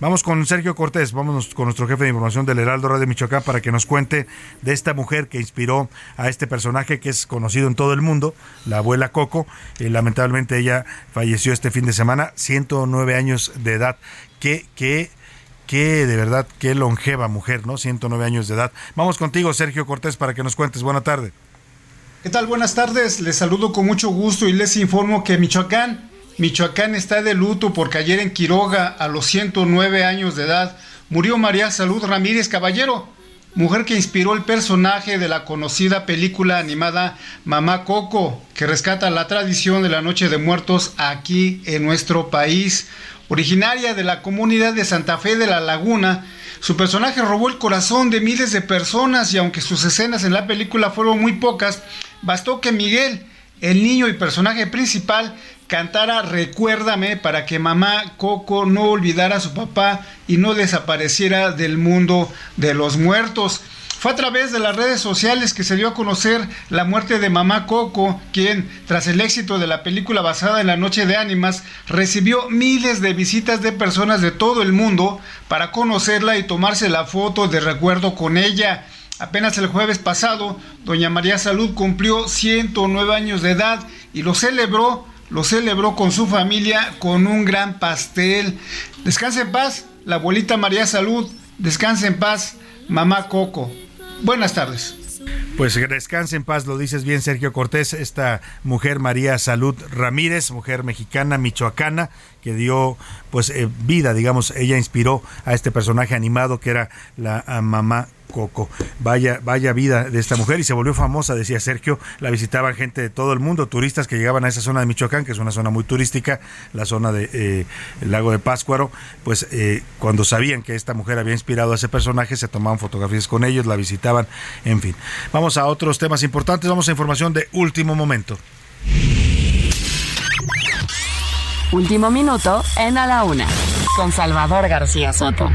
Vamos con Sergio Cortés, vámonos con nuestro jefe de información del Heraldo Radio Michoacán para que nos cuente de esta mujer que inspiró a este personaje que es conocido en todo el mundo, la abuela Coco. Eh, lamentablemente ella falleció este fin de semana, 109 años de edad. Qué, qué, qué, de verdad, qué longeva mujer, ¿no? 109 años de edad. Vamos contigo, Sergio Cortés, para que nos cuentes. Buena tarde. ¿Qué tal? Buenas tardes. Les saludo con mucho gusto y les informo que Michoacán Michoacán está de luto porque ayer en Quiroga, a los 109 años de edad, murió María Salud Ramírez Caballero, mujer que inspiró el personaje de la conocida película animada Mamá Coco, que rescata la tradición de la Noche de Muertos aquí en nuestro país. Originaria de la comunidad de Santa Fe de la Laguna, su personaje robó el corazón de miles de personas y aunque sus escenas en la película fueron muy pocas, bastó que Miguel, el niño y personaje principal, cantara Recuérdame para que mamá Coco no olvidara a su papá y no desapareciera del mundo de los muertos. Fue a través de las redes sociales que se dio a conocer la muerte de mamá Coco, quien, tras el éxito de la película basada en la Noche de Ánimas, recibió miles de visitas de personas de todo el mundo para conocerla y tomarse la foto de recuerdo con ella. Apenas el jueves pasado, doña María Salud cumplió 109 años de edad y lo celebró lo celebró con su familia con un gran pastel. Descanse en paz, la abuelita María Salud. Descanse en paz, mamá Coco. Buenas tardes. Pues descanse en paz, lo dices bien Sergio Cortés, esta mujer María Salud Ramírez, mujer mexicana, michoacana, que dio pues eh, vida, digamos, ella inspiró a este personaje animado que era la mamá Coco. Vaya, vaya vida de esta mujer y se volvió famosa, decía Sergio. La visitaban gente de todo el mundo, turistas que llegaban a esa zona de Michoacán, que es una zona muy turística, la zona del de, eh, lago de Páscuaro. Pues eh, cuando sabían que esta mujer había inspirado a ese personaje, se tomaban fotografías con ellos, la visitaban, en fin. Vamos a otros temas importantes, vamos a información de último momento. Último minuto en A la Una, con Salvador García Soto.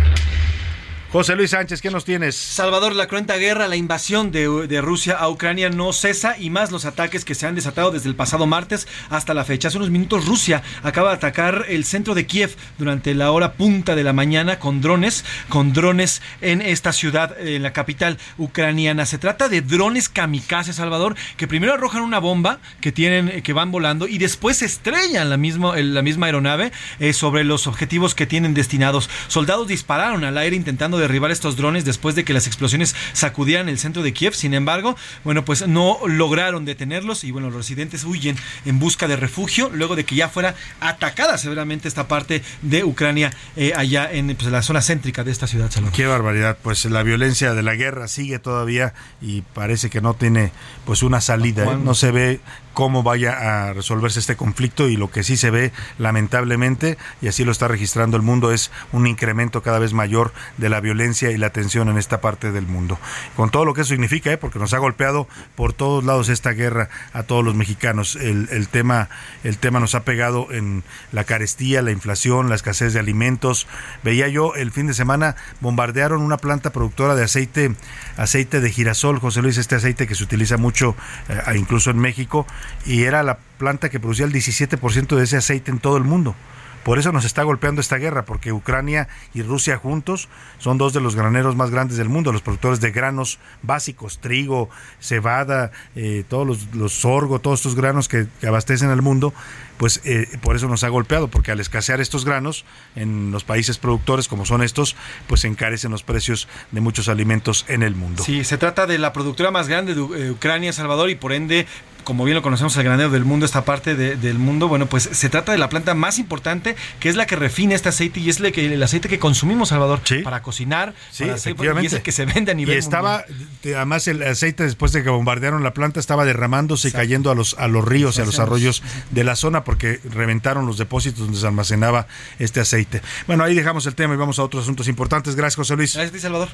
José Luis Sánchez, ¿qué nos tienes? Salvador, la cruenta guerra, la invasión de, Rusia a Ucrania no cesa y más los ataques que se han desatado desde el pasado martes hasta la fecha. Hace unos minutos Rusia acaba de atacar el centro de Kiev durante la hora punta de la mañana con drones, con drones en esta ciudad, en la capital ucraniana. Se trata de drones kamikaze, Salvador, que primero arrojan una bomba que tienen, que van volando y después estrellan la, misma, la misma aeronave eh, sobre los objetivos que tienen destinados. Soldados dispararon al aire intentando derribar estos drones después de que las explosiones sacudieran el centro de Kiev. Sin embargo, bueno, pues no lograron detenerlos y bueno, los residentes huyen en busca de refugio luego de que ya fuera atacada severamente esta parte de Ucrania eh, allá en pues, la zona céntrica de esta ciudad. Qué barbaridad, pues la violencia de la guerra sigue todavía y parece que no tiene pues una salida, ¿eh? no se ve cómo vaya a resolverse este conflicto y lo que sí se ve lamentablemente y así lo está registrando el mundo es un incremento cada vez mayor de la violencia y la tensión en esta parte del mundo. Con todo lo que eso significa, ¿eh? porque nos ha golpeado por todos lados esta guerra a todos los mexicanos. El, el, tema, el tema nos ha pegado en la carestía, la inflación, la escasez de alimentos. Veía yo el fin de semana bombardearon una planta productora de aceite, aceite de girasol, José Luis, este aceite que se utiliza mucho eh, incluso en México, y era la planta que producía el 17% de ese aceite en todo el mundo. Por eso nos está golpeando esta guerra, porque Ucrania y Rusia juntos son dos de los graneros más grandes del mundo, los productores de granos básicos, trigo, cebada, eh, todos los, los, todos estos granos que abastecen al mundo, pues eh, por eso nos ha golpeado, porque al escasear estos granos en los países productores como son estos, pues se encarecen los precios de muchos alimentos en el mundo. Sí, se trata de la productora más grande de eh, Ucrania, Salvador, y por ende como bien lo conocemos, el granero del mundo, esta parte de, del mundo, bueno, pues se trata de la planta más importante, que es la que refina este aceite y es el, que, el aceite que consumimos, Salvador, para cocinar, sí, para hacer, y es el que se vende a nivel Y estaba, mundial. además el aceite después de que bombardearon la planta, estaba derramándose Exacto. y cayendo a los, a los ríos y a los arroyos de la zona porque reventaron los depósitos donde se almacenaba este aceite. Bueno, ahí dejamos el tema y vamos a otros asuntos importantes. Gracias, José Luis. Gracias, Salvador.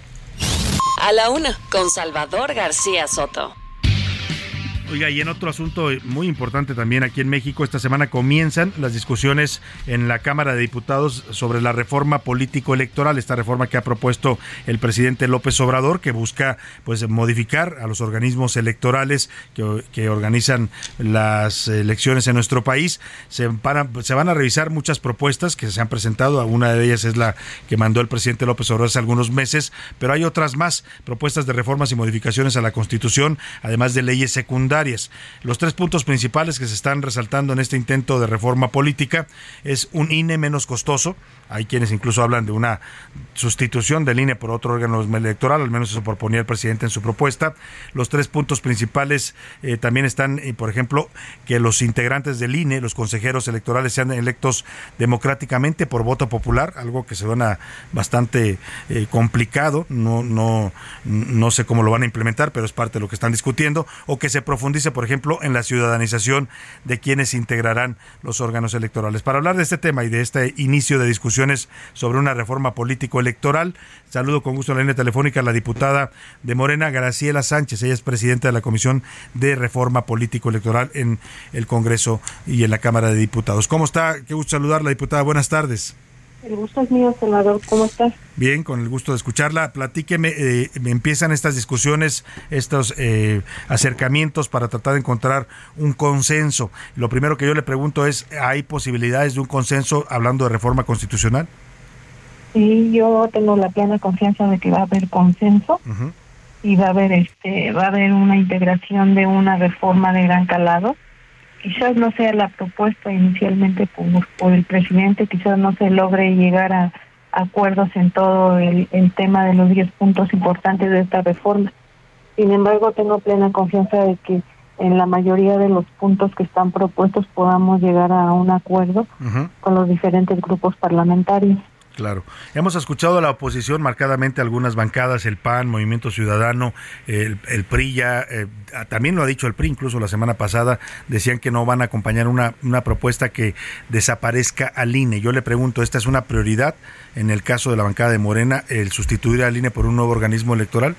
A la una, con Salvador García Soto. Oiga, y en otro asunto muy importante también aquí en México, esta semana comienzan las discusiones en la Cámara de Diputados sobre la reforma político-electoral, esta reforma que ha propuesto el presidente López Obrador, que busca pues modificar a los organismos electorales que, que organizan las elecciones en nuestro país. Se, para, se van a revisar muchas propuestas que se han presentado, una de ellas es la que mandó el presidente López Obrador hace algunos meses, pero hay otras más, propuestas de reformas y modificaciones a la Constitución, además de leyes secundarias los tres puntos principales que se están resaltando en este intento de reforma política es un INE menos costoso. Hay quienes incluso hablan de una sustitución del INE por otro órgano electoral, al menos eso proponía el presidente en su propuesta. Los tres puntos principales eh, también están, eh, por ejemplo, que los integrantes del INE, los consejeros electorales, sean electos democráticamente por voto popular, algo que se suena bastante eh, complicado. No, no, no sé cómo lo van a implementar, pero es parte de lo que están discutiendo. O que se profundice, por ejemplo, en la ciudadanización de quienes integrarán los órganos electorales. Para hablar de este tema y de este inicio de discusión, sobre una reforma político-electoral. Saludo con gusto en la línea telefónica a la diputada de Morena, Graciela Sánchez. Ella es presidenta de la Comisión de Reforma Político-Electoral en el Congreso y en la Cámara de Diputados. ¿Cómo está? Qué gusto saludarla, diputada. Buenas tardes. El gusto es mío, senador. ¿Cómo estás? Bien, con el gusto de escucharla. Platíqueme, eh, empiezan estas discusiones, estos eh, acercamientos para tratar de encontrar un consenso. Lo primero que yo le pregunto es, ¿hay posibilidades de un consenso hablando de reforma constitucional? Sí, yo tengo la plena confianza de que va a haber consenso uh -huh. y va a haber este, va a haber una integración de una reforma de gran calado quizás no sea la propuesta inicialmente por, por, el presidente, quizás no se logre llegar a, acuerdos en todo el, el, tema de los 10 puntos importantes de esta reforma. Sin embargo, tengo plena confianza de que en la mayoría de los puntos que están propuestos podamos llegar a un acuerdo uh -huh. con los diferentes grupos parlamentarios. Claro. Hemos escuchado a la oposición marcadamente algunas bancadas, el PAN, Movimiento Ciudadano, el, PRI ya, eh, también lo ha dicho el PRI, incluso la semana pasada, decían que no van a acompañar una, una propuesta que desaparezca al INE. Yo le pregunto, ¿esta es una prioridad en el caso de la bancada de Morena, el sustituir al INE por un nuevo organismo electoral?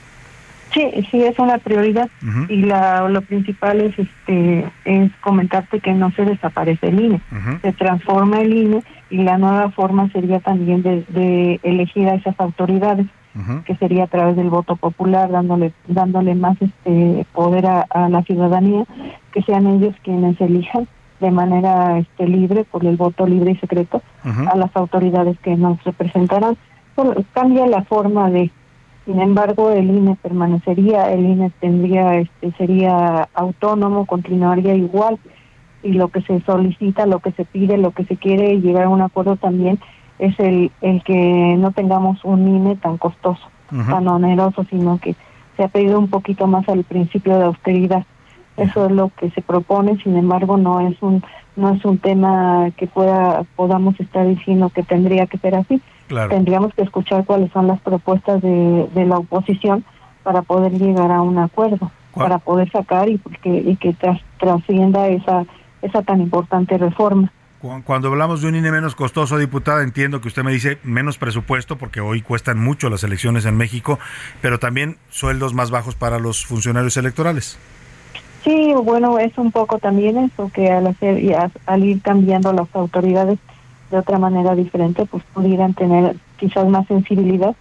Sí, sí es una prioridad uh -huh. y la, lo principal es este es comentarte que no se desaparece el INE, uh -huh. se transforma el INE y la nueva forma sería también de, de elegir a esas autoridades uh -huh. que sería a través del voto popular dándole dándole más este poder a, a la ciudadanía que sean ellos quienes elijan de manera este libre por el voto libre y secreto a las autoridades que nos representarán bueno, cambia la forma de sin embargo, el INE permanecería, el INE tendría, este, sería autónomo, continuaría igual. Y lo que se solicita, lo que se pide, lo que se quiere llegar a un acuerdo también es el, el que no tengamos un INE tan costoso, uh -huh. tan oneroso, sino que se ha pedido un poquito más al principio de austeridad. Eso es lo que se propone, sin embargo, no es un no es un tema que pueda podamos estar diciendo que tendría que ser así. Claro. Tendríamos que escuchar cuáles son las propuestas de, de la oposición para poder llegar a un acuerdo, ¿Cuál? para poder sacar y, porque, y que tras, trascienda esa, esa tan importante reforma. Cu- Cuando hablamos de un INE menos costoso, diputada, entiendo que usted me dice menos presupuesto, porque hoy cuestan mucho las elecciones en México, pero también sueldos más bajos para los funcionarios electorales. Sí, bueno, es un poco también eso, que al hacer al ir cambiando las autoridades de otra manera diferente, pues pudieran tener quizás más sensibilidad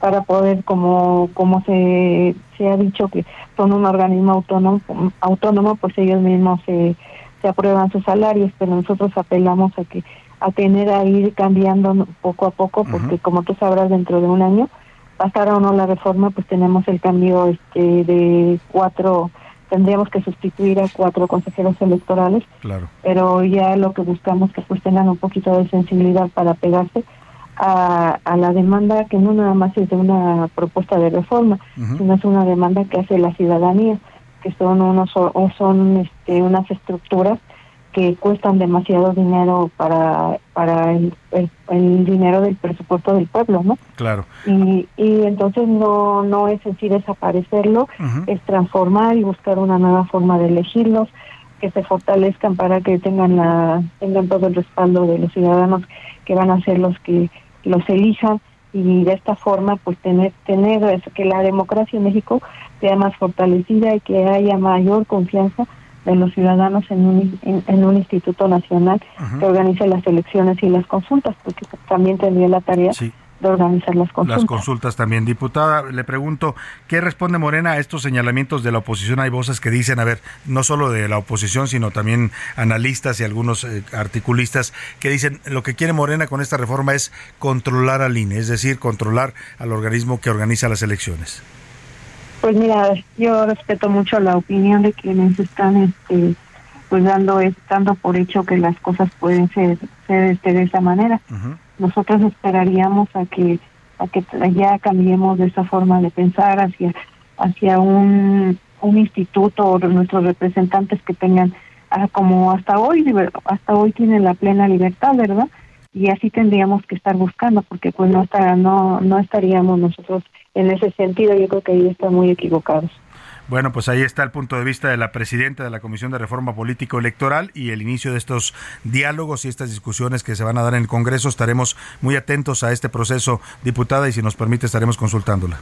para poder, como como se, se ha dicho que son un organismo autónomo, autónomo pues ellos mismos se, se aprueban sus salarios, pero nosotros apelamos a que a tener a ir cambiando poco a poco, porque como tú sabrás, dentro de un año, pasara o no la reforma, pues tenemos el cambio este de cuatro, tendríamos que sustituir a cuatro consejeros electorales Claro. pero ya lo que buscamos que pues tengan un poquito de sensibilidad para pegarse a, a la demanda que no nada más es de una propuesta de reforma, Ujú. sino es una demanda que hace la ciudadanía, que son unos o o son este, unas estructuras que cuestan demasiado dinero para para el, el, el dinero del presupuesto del pueblo, ¿no? Claro. y, y entonces no no es en sí desaparecerlo es transformar y buscar una nueva forma de elegirlos que se fortalezcan para que tengan la tengan todo el respaldo de los ciudadanos que van a ser los que los elijan y de esta forma pues tener tener eso, que la democracia en México sea más fortalecida y que haya mayor confianza de los ciudadanos en un, en, en un instituto nacional que organice las elecciones y las consultas, porque también tendría la tarea de organizar las consultas. Las consultas también. Diputada, le pregunto, ¿qué responde Morena a estos señalamientos de la oposición? Hay voces que dicen, a ver, no solo de la oposición, sino también analistas y algunos eh, articulistas que dicen, lo que quiere Morena con esta reforma es controlar al INE, es decir, controlar al organismo que organiza las elecciones. Pues mira, yo respeto mucho la opinión de quienes están este pues dando es- dando por hecho que las cosas pueden ser, ser este, de esa manera. Nosotros esperaríamos a que a que ya cambiemos de esa forma de pensar hacia hacia un, un instituto o nuestros representantes que tengan ah, como hasta hoy hasta hoy tienen la plena libertad, ¿verdad? Y así tendríamos que estar buscando porque pues no está, no no estaríamos nosotros en ese sentido, yo creo que ahí están muy equivocados. Bueno, pues ahí está el punto de vista de la presidenta de la Comisión de Reforma Político Electoral y el inicio de estos diálogos y estas discusiones que se van a dar en el Congreso. Estaremos muy atentos a este proceso, diputada, y si nos permite estaremos consultándola.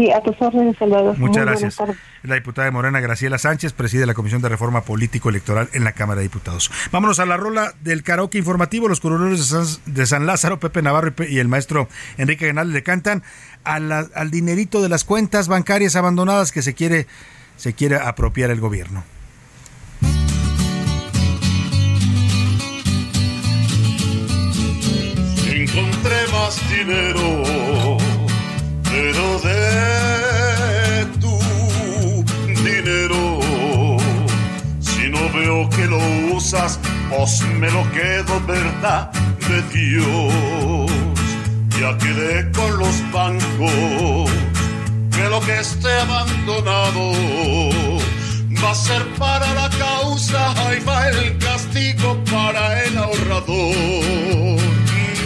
Sí, a tus órdenes, Salvador. Muchas gracias. La diputada de Morena, Graciela Sánchez, preside la Comisión de Reforma Político Electoral en la Cámara de Diputados. Vámonos a la rola del karaoke informativo. Los coroneros de San, de San Lázaro, Pepe Navarro y, Pe- y el maestro Enrique Ganal le cantan a la- al dinerito de las cuentas bancarias abandonadas que se quiere, se quiere apropiar el gobierno. encontré más dinero, de tu dinero. Si no veo que lo usas, pues me lo quedo, verdad de Dios. Ya quedé con los bancos, que lo que esté abandonado va a ser para la causa y va el castigo para el ahorrador.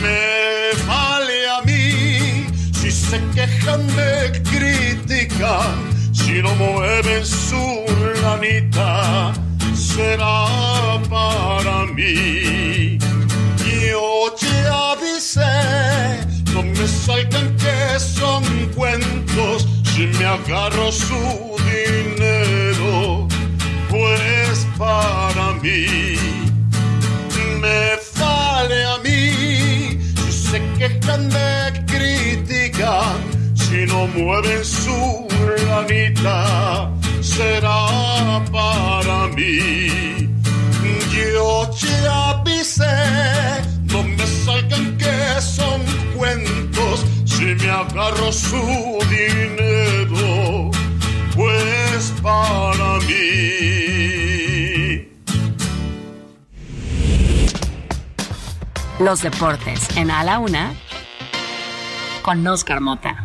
Me vale a mí si se quejan, me critican, si no mueven su lanita, será para mí. Yo ya avisé, no me salgan que son cuentos, si me agarro su dinero, pues para mí me vale a mí. Si se quejan, me critican. Si no mueven su lanita, será para mí. Yo ya avisé, no me salgan que son cuentos. Si me agarro su dinero, pues para mí. Los deportes en A la Una con Oscar Mota.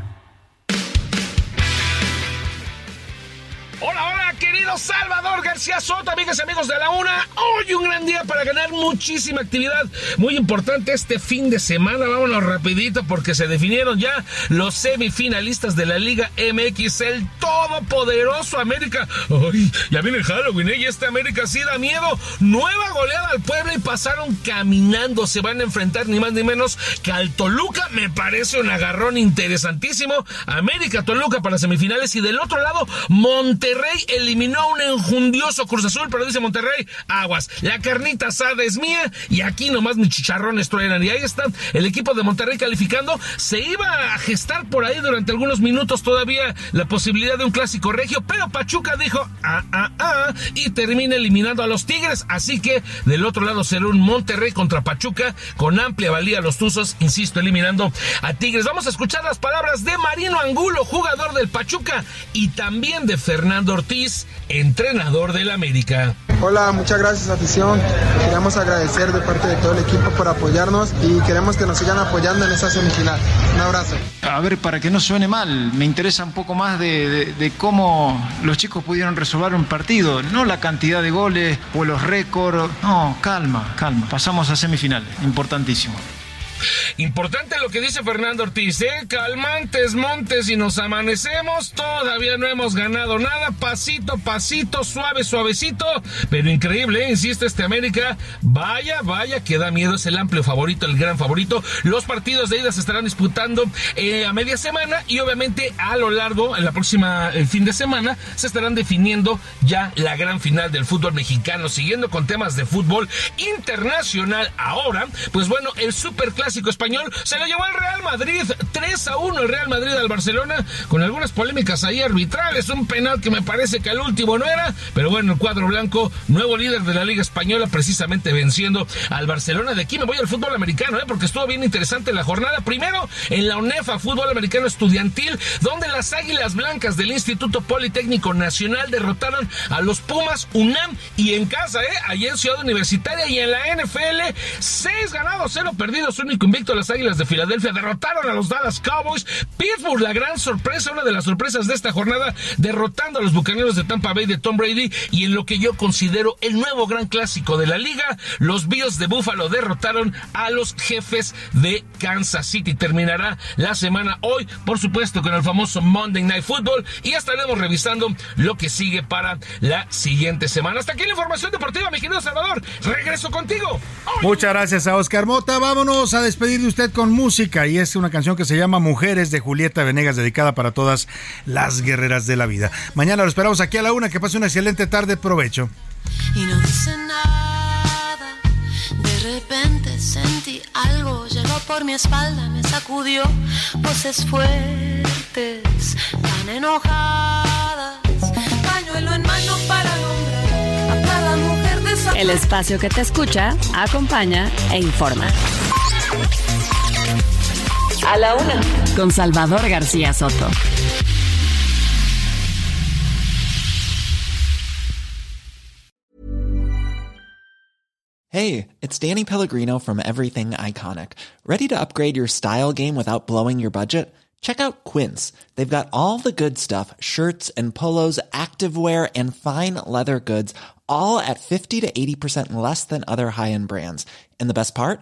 Hola, hola, querido Salvador García Soto, amigas y amigos de la una. Hoy un gran día para ganar muchísima actividad. Muy importante este fin de semana. Vámonos rapidito porque se definieron ya los semifinalistas de la Liga MX. El todopoderoso América. Ay, ya viene Halloween, ¿eh? Y este América sí da miedo. Nueva goleada al pueblo y pasaron caminando. Se van a enfrentar ni más ni menos que al Toluca. Me parece un agarrón interesantísimo. América Toluca para semifinales y del otro lado Monterrey eliminó un enjundioso Cruz Azul, pero dice Monterrey, aguas, la carnita asada es mía y aquí nomás mis chicharrones truenan. Y ahí está el equipo de Monterrey calificando. Se iba a gestar por ahí durante algunos minutos todavía la posibilidad de un clásico regio, pero Pachuca dijo, ah, ah, ah, y termina eliminando a los Tigres. Así que del otro lado será un Monterrey contra Pachuca con amplia valía los Tuzos, insisto, eliminando a Tigres. Vamos a escuchar las palabras de Marino Angulo, jugador del Pachuca, y también de Fernando Ortiz, entrenador del América. Hola, muchas gracias afición. Queremos agradecer de parte de todo el equipo por apoyarnos y queremos que nos sigan apoyando en esa semifinal. Un abrazo. A ver, para que no suene mal, me interesa un poco más de, de, de cómo los chicos pudieron resolver un partido, no la cantidad de goles o los récords. No, calma, calma. Pasamos a semifinales, importantísimo. Importante lo que dice Fernando Ortiz, ¿eh? Calmantes, montes y nos amanecemos. Todavía no hemos ganado nada. Pasito, pasito, suave, suavecito. Pero increíble, ¿eh? Insiste este América. Vaya, vaya, que da miedo. Es el amplio favorito, el gran favorito. Los partidos de ida se estarán disputando eh, a media semana y obviamente a lo largo, en la próxima el fin de semana, se estarán definiendo ya la gran final del fútbol mexicano. Siguiendo con temas de fútbol internacional ahora, pues bueno, el super español se lo llevó el Real Madrid 3 a 1 el Real Madrid al Barcelona con algunas polémicas ahí arbitrales un penal que me parece que al último no era pero bueno el cuadro blanco nuevo líder de la Liga Española precisamente venciendo al Barcelona de aquí me voy al fútbol americano ¿eh? porque estuvo bien interesante la jornada primero en la UNEFA fútbol americano estudiantil donde las Águilas Blancas del Instituto Politécnico Nacional derrotaron a los Pumas UNAM y en casa ¿eh? allí en Ciudad Universitaria y en la NFL 6 ganados 0 perdidos único invicto las Águilas de Filadelfia derrotaron a los Dallas Cowboys. Pittsburgh, la gran sorpresa, una de las sorpresas de esta jornada, derrotando a los Bucaneros de Tampa Bay de Tom Brady y en lo que yo considero el nuevo gran clásico de la liga, los Bills de Buffalo derrotaron a los jefes de Kansas City. Terminará la semana hoy, por supuesto, con el famoso Monday Night Football y estaremos revisando lo que sigue para la siguiente semana. Hasta aquí la información deportiva, mi querido Salvador. Regreso contigo. Muchas gracias a Oscar Mota. Vámonos a despedir de usted con música y es una canción que se llama Mujeres de Julieta Venegas dedicada para todas las guerreras de la vida. Mañana lo esperamos aquí a la una. Que pase una excelente tarde. Provecho. Y no dice nada. De repente sentí algo, llegó por mi espalda, me sacudió. Voces fuertes, tan enojadas. Pañuelo en mano para nombrar a cada mujer de. El espacio que te escucha, acompaña e informa. A la una. Con Salvador García Soto. Hey, it's Danny Pellegrino from Everything Iconic. Ready to upgrade your style game without blowing your budget? Check out Quince. They've got all the good stuff shirts and polos, activewear, and fine leather goods, all at 50 to 80% less than other high end brands. And the best part?